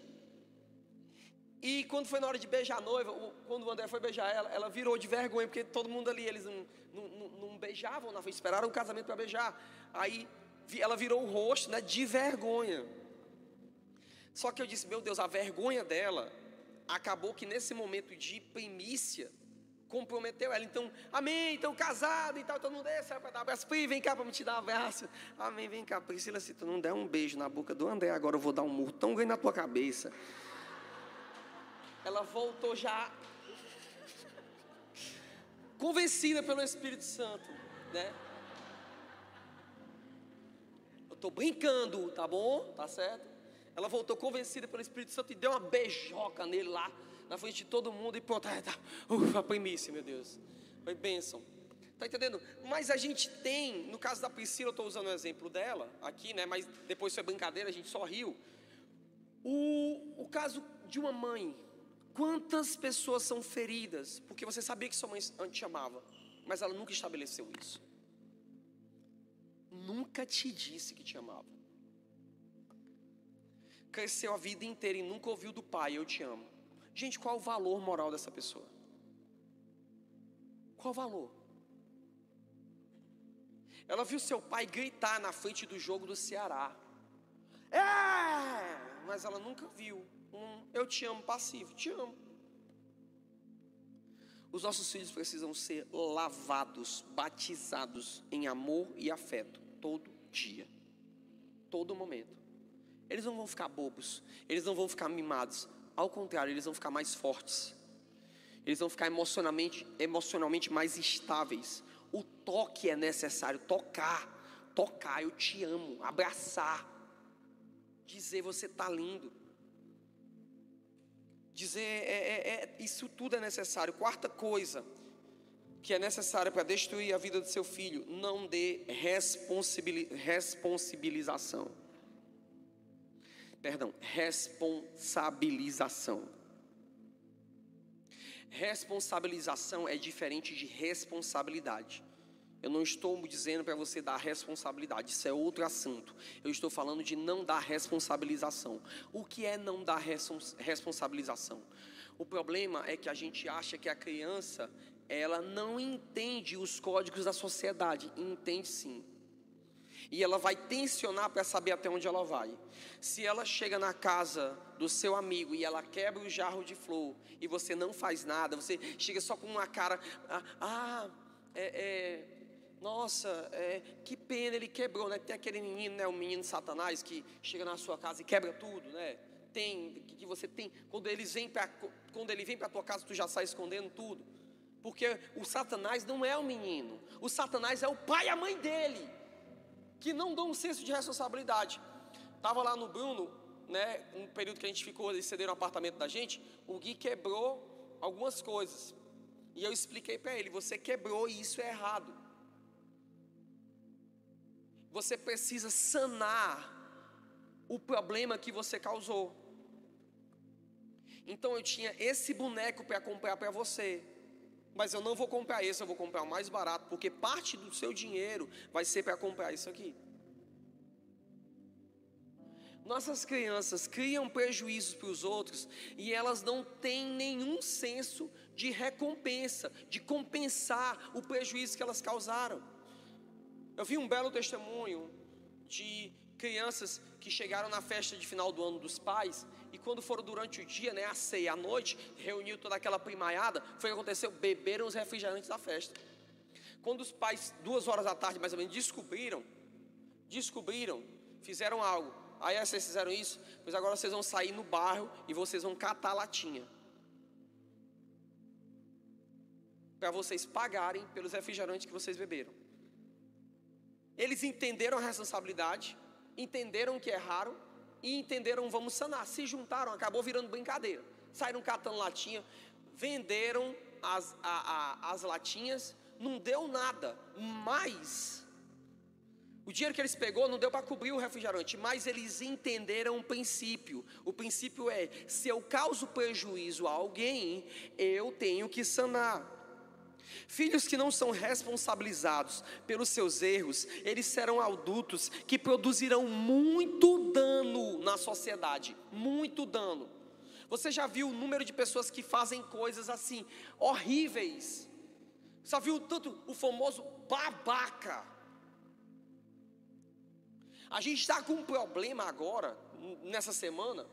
E quando foi na hora de beijar a noiva, quando o André foi beijar ela, ela virou de vergonha, porque todo mundo ali, eles não, não, não, não beijavam frente, esperaram o casamento para beijar. Aí ela virou o rosto né, de vergonha. Só que eu disse, meu Deus, a vergonha dela acabou que nesse momento de primícia comprometeu ela. Então, amém, então casado e tal, todo mundo desce para dar abraço. Pri, vem cá para me te dar um abraço. Amém, vem cá. Priscila, se tu não der um beijo na boca do André, agora eu vou dar um murro tão grande na tua cabeça. Ela voltou já convencida pelo Espírito Santo, né? estou brincando, tá bom? Tá certo? Ela voltou convencida pelo Espírito Santo e deu uma beijoca nele lá, na frente de todo mundo, e pronto, tá, ufa, primícia, meu Deus. Foi bênção. Tá entendendo? Mas a gente tem, no caso da Priscila, eu estou usando o exemplo dela aqui, né? Mas depois foi brincadeira, a gente só riu. O, o caso de uma mãe. Quantas pessoas são feridas porque você sabia que sua mãe te amava, mas ela nunca estabeleceu isso. nunca te disse que te amava. Cresceu a vida inteira e nunca ouviu do pai, eu te amo. Gente, qual o valor moral dessa pessoa? Qual o valor? Ela viu seu pai gritar na frente do jogo do Ceará. É! Mas ela nunca viu um eu te amo passivo. Te amo. Os nossos filhos precisam ser lavados, batizados em amor e afeto todo dia, todo momento. Eles não vão ficar bobos, eles não vão ficar mimados. Ao contrário, eles vão ficar mais fortes. Eles vão ficar emocionalmente, emocionalmente mais estáveis. O toque é necessário, tocar, tocar, eu te amo, abraçar, dizer você está lindo. Dizer é, é, é, isso tudo é necessário. Quarta coisa que é necessária para destruir a vida do seu filho, não dê responsabilização. Perdão, responsabilização. Responsabilização é diferente de responsabilidade. Eu não estou dizendo para você dar responsabilidade, isso é outro assunto. Eu estou falando de não dar responsabilização. O que é não dar responsabilização? O problema é que a gente acha que a criança, ela não entende os códigos da sociedade. Entende sim. E ela vai tensionar para saber até onde ela vai. Se ela chega na casa do seu amigo e ela quebra o jarro de flor e você não faz nada, você chega só com uma cara, ah, ah é, é nossa, é, que pena, ele quebrou, né? Tem aquele menino, né? O menino Satanás que chega na sua casa e quebra tudo, né? Tem, que, você tem, quando eles vêm para, quando ele vem para tua casa, tu já sai escondendo tudo. Porque o Satanás não é o menino, o Satanás é o pai e a mãe dele que não dão um senso de responsabilidade. Tava lá no Bruno, né, um período que a gente ficou, eles cederam o apartamento da gente, o Gui quebrou algumas coisas. E eu expliquei para ele, você quebrou e isso é errado. Você precisa sanar o problema que você causou. Então eu tinha esse boneco para comprar para você mas eu não vou comprar esse, eu vou comprar o mais barato, porque parte do seu dinheiro vai ser para comprar isso aqui. Nossas crianças criam prejuízos para os outros e elas não têm nenhum senso de recompensa, de compensar o prejuízo que elas causaram. Eu vi um belo testemunho de crianças que chegaram na festa de final do ano dos pais e quando foram durante o dia, né, a ceia, à noite, reuniu toda aquela primaiada, foi o que aconteceu, beberam os refrigerantes da festa. Quando os pais, duas horas da tarde mais ou menos, descobriram, descobriram, fizeram algo. Aí vocês fizeram isso, pois agora vocês vão sair no bairro e vocês vão catar latinha. Para vocês pagarem pelos refrigerantes que vocês beberam. Eles entenderam a responsabilidade, entenderam que erraram e entenderam, vamos sanar. Se juntaram, acabou virando brincadeira. Saíram catando latinha, venderam as, a, a, as latinhas, não deu nada, mas o dinheiro que eles pegou não deu para cobrir o refrigerante, mas eles entenderam o princípio. O princípio é: se eu causo prejuízo a alguém, eu tenho que sanar. Filhos que não são responsabilizados pelos seus erros, eles serão adultos que produzirão muito dano na sociedade, muito dano. Você já viu o número de pessoas que fazem coisas assim horríveis? Já viu tanto o famoso babaca? A gente está com um problema agora, nessa semana,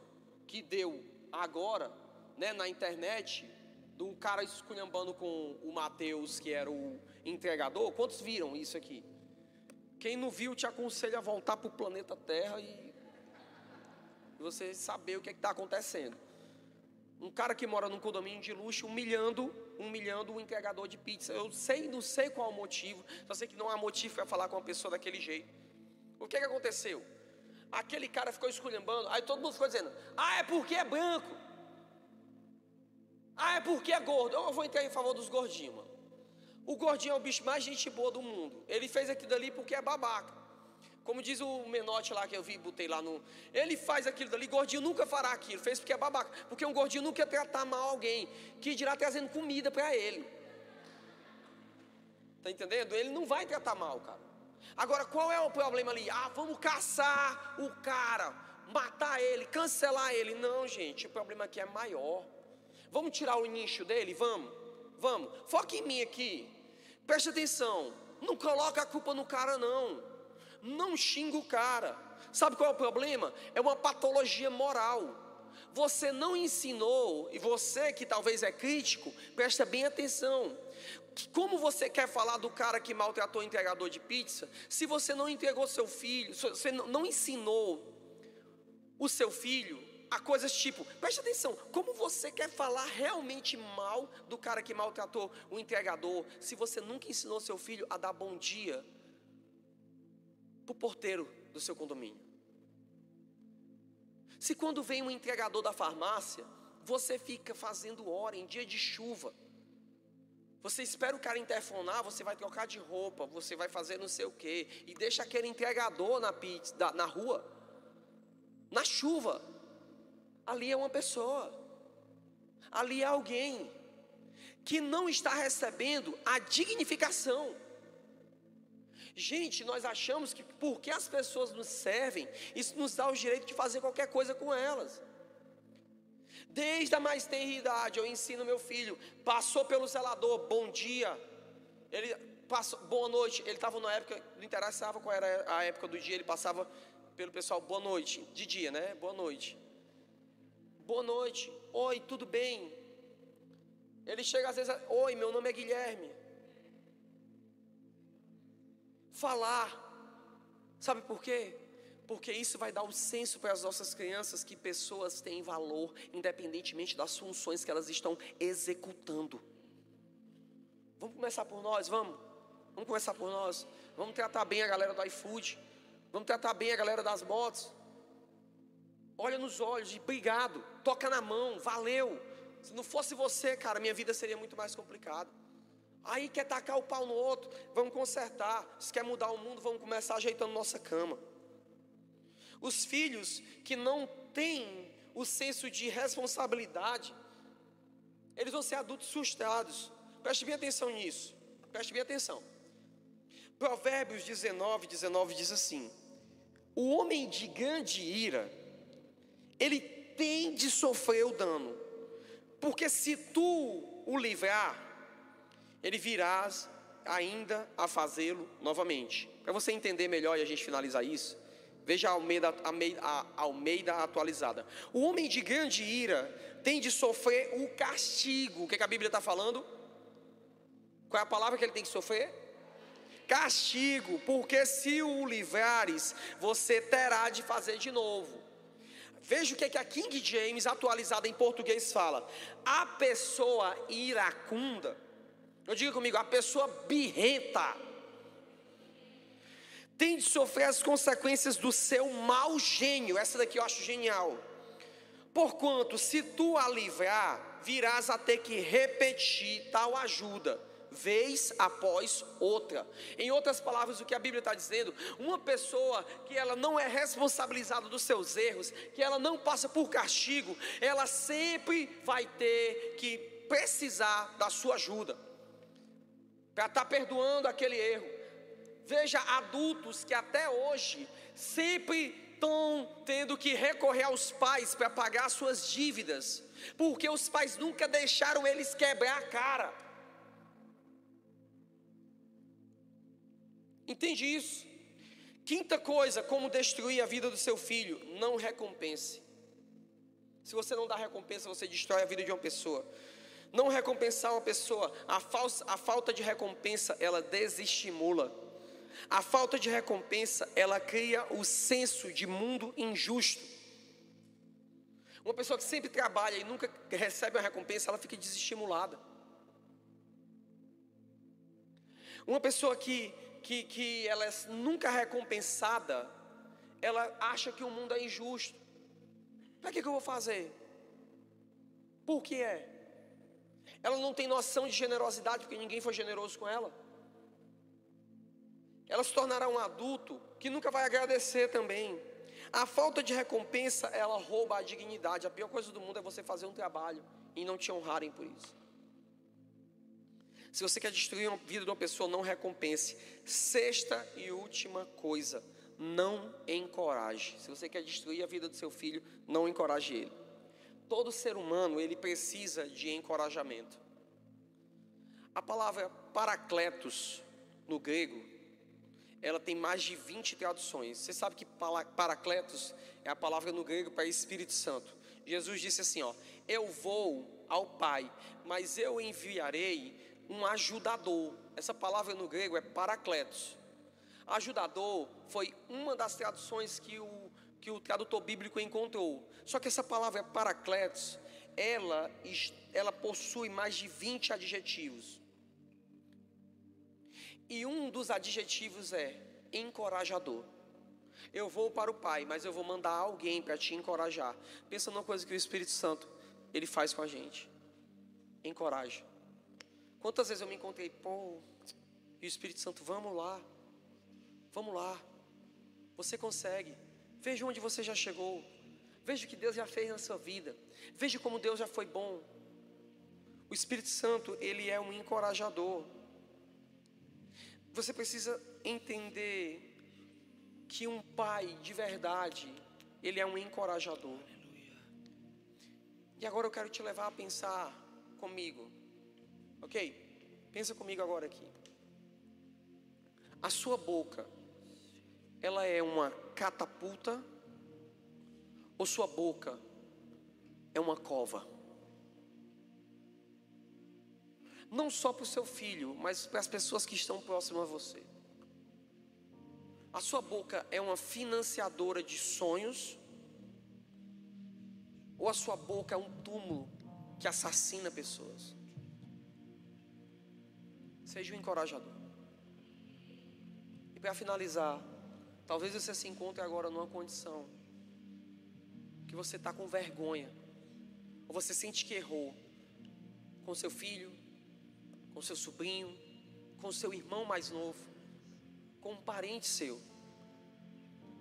que deu agora, né, na internet, do cara esculhambando com o Mateus, que era o entregador. Quantos viram isso aqui? Quem não viu, te aconselho a voltar para o planeta Terra e você saber o que é está acontecendo. Um cara que mora num condomínio de luxo humilhando, humilhando o entregador de pizza. Eu sei, não sei qual o motivo, só sei que não há motivo para falar com uma pessoa daquele jeito. O que, é que aconteceu? Aquele cara ficou esculhambando, aí todo mundo ficou dizendo: Ah, é porque é branco. Ah, é porque é gordo. Eu vou entrar em favor dos gordinhos, mano. O gordinho é o bicho mais gente boa do mundo. Ele fez aquilo dali porque é babaca. Como diz o Menote lá que eu vi, botei lá no. Ele faz aquilo dali, gordinho nunca fará aquilo. Fez porque é babaca. Porque um gordinho nunca ia tratar mal alguém. Que dirá trazendo comida para ele. Tá entendendo? Ele não vai tratar mal, cara. Agora, qual é o problema ali? Ah, vamos caçar o cara, matar ele, cancelar ele. Não, gente, o problema aqui é maior. Vamos tirar o nicho dele? Vamos, vamos. Foca em mim aqui. Preste atenção. Não coloca a culpa no cara, não. Não xinga o cara. Sabe qual é o problema? É uma patologia moral. Você não ensinou, e você que talvez é crítico, presta bem atenção. Como você quer falar do cara que maltratou o entregador de pizza, se você não entregou seu filho, se você não ensinou o seu filho a coisas tipo, preste atenção, como você quer falar realmente mal do cara que maltratou o entregador, se você nunca ensinou seu filho a dar bom dia para o porteiro do seu condomínio? Se quando vem um entregador da farmácia, você fica fazendo hora em dia de chuva, você espera o cara interfonar, você vai trocar de roupa, você vai fazer não sei o quê, e deixa aquele entregador na, pizza, na rua, na chuva. Ali é uma pessoa, ali é alguém que não está recebendo a dignificação. Gente, nós achamos que porque as pessoas nos servem, isso nos dá o direito de fazer qualquer coisa com elas. Desde a mais tenra idade, eu ensino meu filho. Passou pelo zelador, bom dia. Ele passou, boa noite. Ele estava na época, não interessava qual era a época do dia, ele passava pelo pessoal, boa noite. De dia, né? Boa noite. Boa noite. Oi, tudo bem? Ele chega às vezes, oi, meu nome é Guilherme. Falar. Sabe por quê? porque isso vai dar o senso para as nossas crianças que pessoas têm valor, independentemente das funções que elas estão executando. Vamos começar por nós, vamos? Vamos começar por nós. Vamos tratar bem a galera do iFood. Vamos tratar bem a galera das motos. Olha nos olhos e obrigado. Toca na mão, valeu. Se não fosse você, cara, minha vida seria muito mais complicada. Aí quer tacar o pau no outro, vamos consertar. Se quer mudar o mundo, vamos começar ajeitando nossa cama. Os filhos que não têm o senso de responsabilidade, eles vão ser adultos frustrados. Preste bem atenção nisso. Preste bem atenção. Provérbios 19, 19 diz assim: O homem de grande ira, ele tem de sofrer o dano, porque se tu o livrar, ele virás ainda a fazê-lo novamente. Para você entender melhor e a gente finalizar isso, Veja a Almeida, a Almeida atualizada. O homem de grande ira tem de sofrer o castigo. O que, é que a Bíblia está falando? Qual é a palavra que ele tem que sofrer? Castigo, porque se o livrares, você terá de fazer de novo. Veja o que, é que a King James, atualizada em português, fala. A pessoa iracunda, não diga comigo, a pessoa birrenta tem de sofrer as consequências do seu mau gênio. Essa daqui eu acho genial. Porquanto, se tu a livrar, virás a ter que repetir tal ajuda, vez após outra. Em outras palavras, o que a Bíblia está dizendo, uma pessoa que ela não é responsabilizada dos seus erros, que ela não passa por castigo, ela sempre vai ter que precisar da sua ajuda para estar tá perdoando aquele erro. Veja adultos que até hoje sempre estão tendo que recorrer aos pais para pagar suas dívidas, porque os pais nunca deixaram eles quebrar a cara. Entende isso? Quinta coisa, como destruir a vida do seu filho: não recompense. Se você não dá recompensa, você destrói a vida de uma pessoa. Não recompensar uma pessoa, a, falsa, a falta de recompensa, ela desestimula. A falta de recompensa, ela cria o senso de mundo injusto. Uma pessoa que sempre trabalha e nunca recebe uma recompensa, ela fica desestimulada. Uma pessoa que, que, que ela é nunca recompensada, ela acha que o mundo é injusto. Para que, que eu vou fazer? Por que é? Ela não tem noção de generosidade porque ninguém foi generoso com ela ela se tornará um adulto que nunca vai agradecer também. A falta de recompensa, ela rouba a dignidade. A pior coisa do mundo é você fazer um trabalho e não te honrarem por isso. Se você quer destruir a vida de uma pessoa, não recompense. Sexta e última coisa, não encoraje. Se você quer destruir a vida do seu filho, não encoraje ele. Todo ser humano, ele precisa de encorajamento. A palavra paracletos no grego, ela tem mais de 20 traduções. Você sabe que paracletos é a palavra no grego para Espírito Santo. Jesus disse assim, ó: "Eu vou ao Pai, mas eu enviarei um ajudador. Essa palavra no grego é paracletos. Ajudador foi uma das traduções que o, que o tradutor bíblico encontrou. Só que essa palavra paracletos, ela, ela possui mais de 20 adjetivos. E um dos adjetivos é encorajador. Eu vou para o Pai, mas eu vou mandar alguém para te encorajar. Pensa numa coisa que o Espírito Santo ele faz com a gente. Encoraja. Quantas vezes eu me encontrei, pô, e o Espírito Santo, vamos lá, vamos lá, você consegue, veja onde você já chegou, veja o que Deus já fez na sua vida, veja como Deus já foi bom. O Espírito Santo, ele é um encorajador. Você precisa entender que um pai de verdade, ele é um encorajador. E agora eu quero te levar a pensar comigo. Ok? Pensa comigo agora aqui. A sua boca, ela é uma catapulta ou sua boca é uma cova? Não só para o seu filho, mas para as pessoas que estão próximas a você. A sua boca é uma financiadora de sonhos? Ou a sua boca é um túmulo que assassina pessoas? Seja um encorajador. E para finalizar, talvez você se encontre agora numa condição que você está com vergonha, ou você sente que errou com seu filho, com seu sobrinho, com seu irmão mais novo, com um parente seu.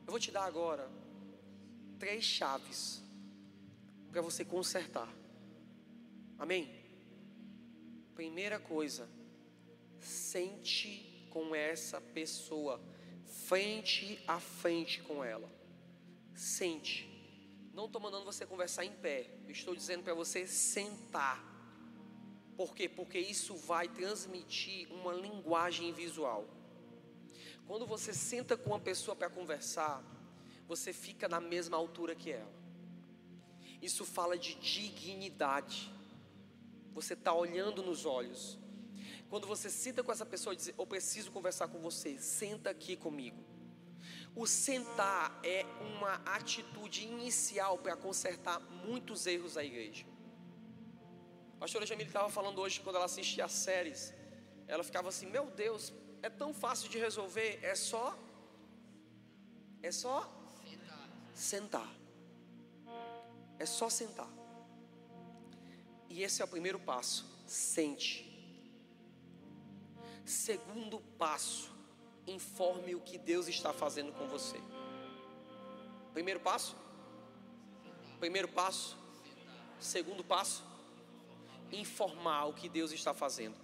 Eu vou te dar agora três chaves para você consertar. Amém? Primeira coisa, Sente com essa pessoa, frente a frente com ela. Sente. Não estou mandando você conversar em pé. Eu estou dizendo para você sentar. Por quê? Porque isso vai transmitir uma linguagem visual. Quando você senta com uma pessoa para conversar, você fica na mesma altura que ela. Isso fala de dignidade. Você está olhando nos olhos. Quando você senta com essa pessoa e diz: Eu preciso conversar com você, senta aqui comigo. O sentar é uma atitude inicial para consertar muitos erros da igreja. A pastora Jamile estava falando hoje, quando ela assistia as séries, ela ficava assim: Meu Deus, é tão fácil de resolver, é só. É só sentar. sentar. É só sentar. E esse é o primeiro passo. Sente. Segundo passo, informe o que Deus está fazendo com você. Primeiro passo? Primeiro passo. Segundo passo, informar o que Deus está fazendo.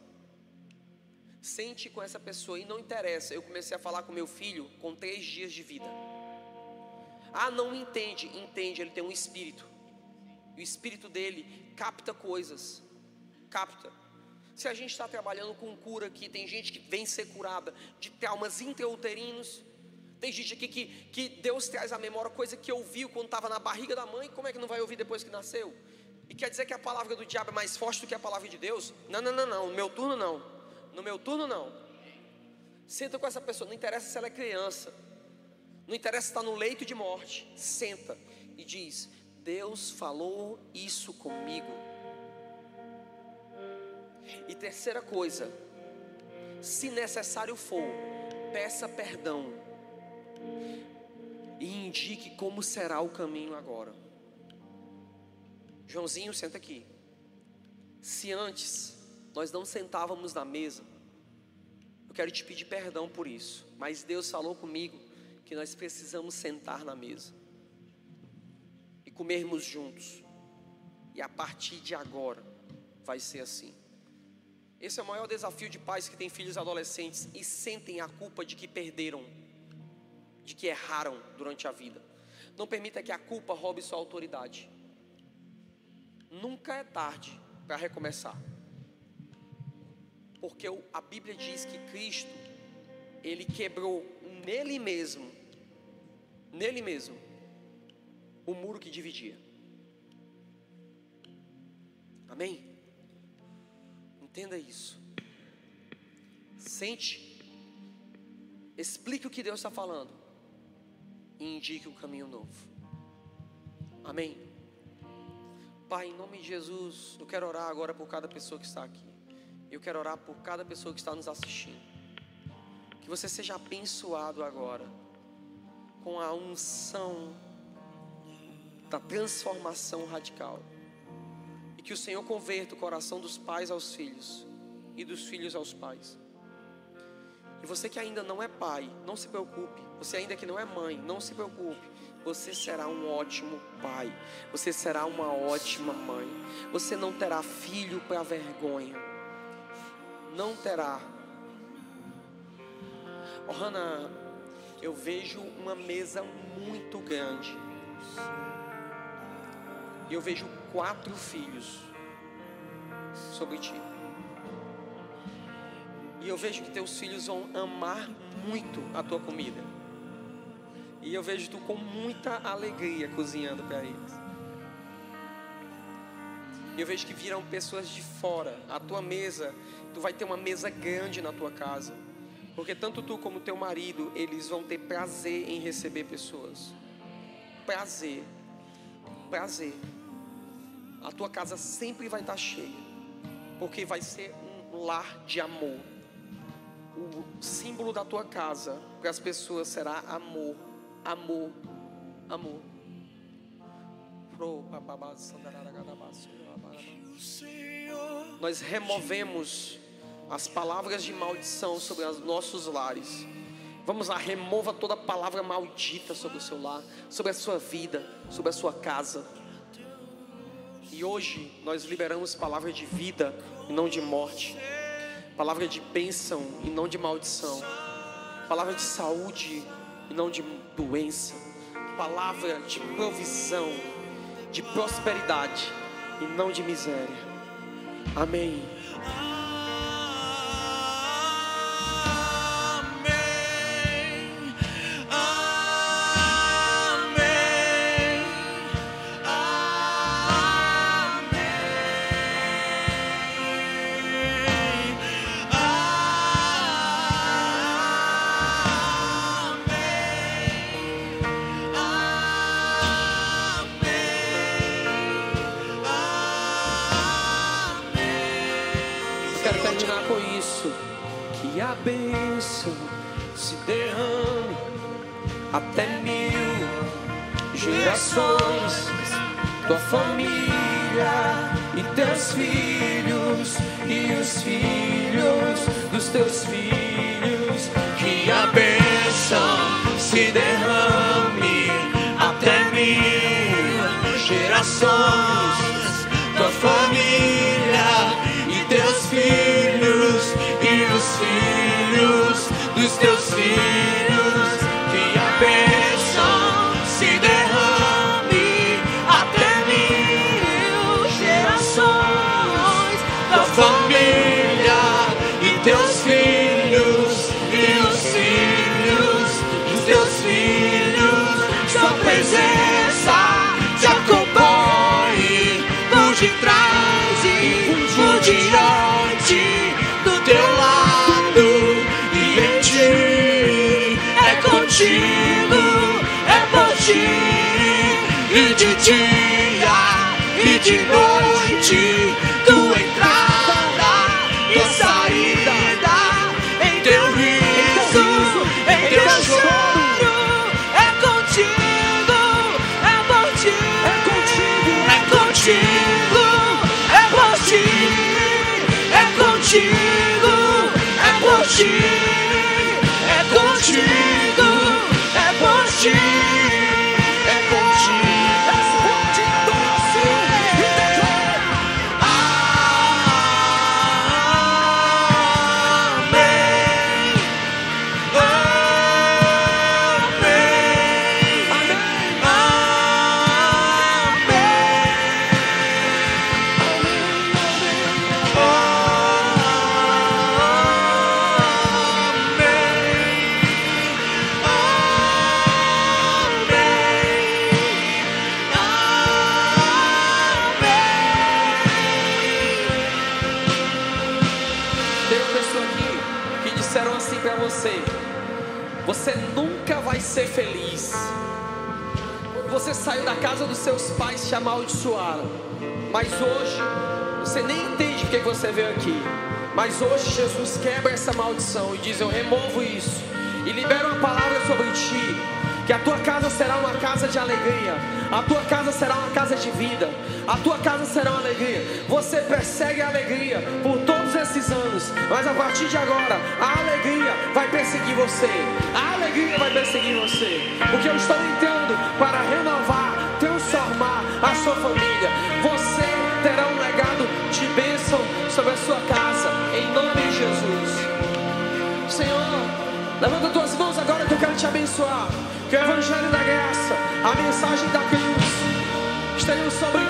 Sente com essa pessoa e não interessa. Eu comecei a falar com meu filho com três dias de vida. Ah, não entende? Entende, ele tem um espírito. E o espírito dele capta coisas. Capta. Se a gente está trabalhando com cura aqui, tem gente que vem ser curada de traumas intrauterinos. Tem gente aqui que, que Deus traz à memória coisa que ouviu quando estava na barriga da mãe, como é que não vai ouvir depois que nasceu? E quer dizer que a palavra do diabo é mais forte do que a palavra de Deus? Não, não, não, não. No meu turno não. No meu turno não. Senta com essa pessoa, não interessa se ela é criança. Não interessa se está no leito de morte. Senta e diz: Deus falou isso comigo. E terceira coisa, se necessário for, peça perdão e indique como será o caminho agora. Joãozinho, senta aqui. Se antes nós não sentávamos na mesa, eu quero te pedir perdão por isso, mas Deus falou comigo que nós precisamos sentar na mesa e comermos juntos. E a partir de agora vai ser assim. Esse é o maior desafio de pais que têm filhos adolescentes e sentem a culpa de que perderam, de que erraram durante a vida. Não permita que a culpa roube sua autoridade. Nunca é tarde para recomeçar. Porque a Bíblia diz que Cristo, Ele quebrou nele mesmo, nele mesmo, o muro que dividia. Amém? Entenda isso. Sente, explique o que Deus está falando e indique um caminho novo. Amém? Pai, em nome de Jesus, eu quero orar agora por cada pessoa que está aqui. Eu quero orar por cada pessoa que está nos assistindo. Que você seja abençoado agora com a unção da transformação radical. E que o Senhor converta o coração dos pais aos filhos e dos filhos aos pais. E você que ainda não é pai, não se preocupe. Você ainda que não é mãe, não se preocupe. Você será um ótimo pai. Você será uma ótima mãe. Você não terá filho para vergonha. Não terá. Oh, Hannah, eu vejo uma mesa muito grande. E eu vejo quatro filhos sobre ti. E eu vejo que teus filhos vão amar muito a tua comida. E eu vejo tu com muita alegria cozinhando para eles. E eu vejo que virão pessoas de fora. A tua mesa, tu vai ter uma mesa grande na tua casa. Porque tanto tu como teu marido, eles vão ter prazer em receber pessoas. Prazer. Prazer. A tua casa sempre vai estar cheia. Porque vai ser um lar de amor o símbolo da tua casa para as pessoas será amor, amor, amor. Nós removemos as palavras de maldição sobre os nossos lares. Vamos lá, remova toda palavra maldita sobre o seu lar, sobre a sua vida, sobre a sua casa. E hoje nós liberamos palavras de vida e não de morte palavra de bênção e não de maldição, palavra de saúde e não de doença, palavra de provisão, de prosperidade e não de miséria. Amém. songs. contigo, é por ti, e de dia e de noite, tua entrada e saída, em teu riso, em teu choro, é contigo, é por ti, é contigo, é contigo, é por ti, é contigo, é por ti. Casa dos seus pais te amaldiçoaram, mas hoje você nem entende porque você veio aqui. Mas hoje Jesus quebra essa maldição e diz: Eu removo isso e libero uma palavra sobre ti que a tua casa será uma casa de alegria, a tua casa será uma casa de vida, a tua casa será uma alegria. Você persegue a alegria por todos esses anos, mas a partir de agora, a alegria vai perseguir você, a alegria vai perseguir você, porque eu estou entrando para renovar, transformar a sua família. Você terá um legado de bênção sobre a sua casa, em nome de Jesus. Senhor, levanta tuas mãos agora que eu quero te abençoar. Que o Evangelho da Graça, a mensagem da cruz, estejam sobre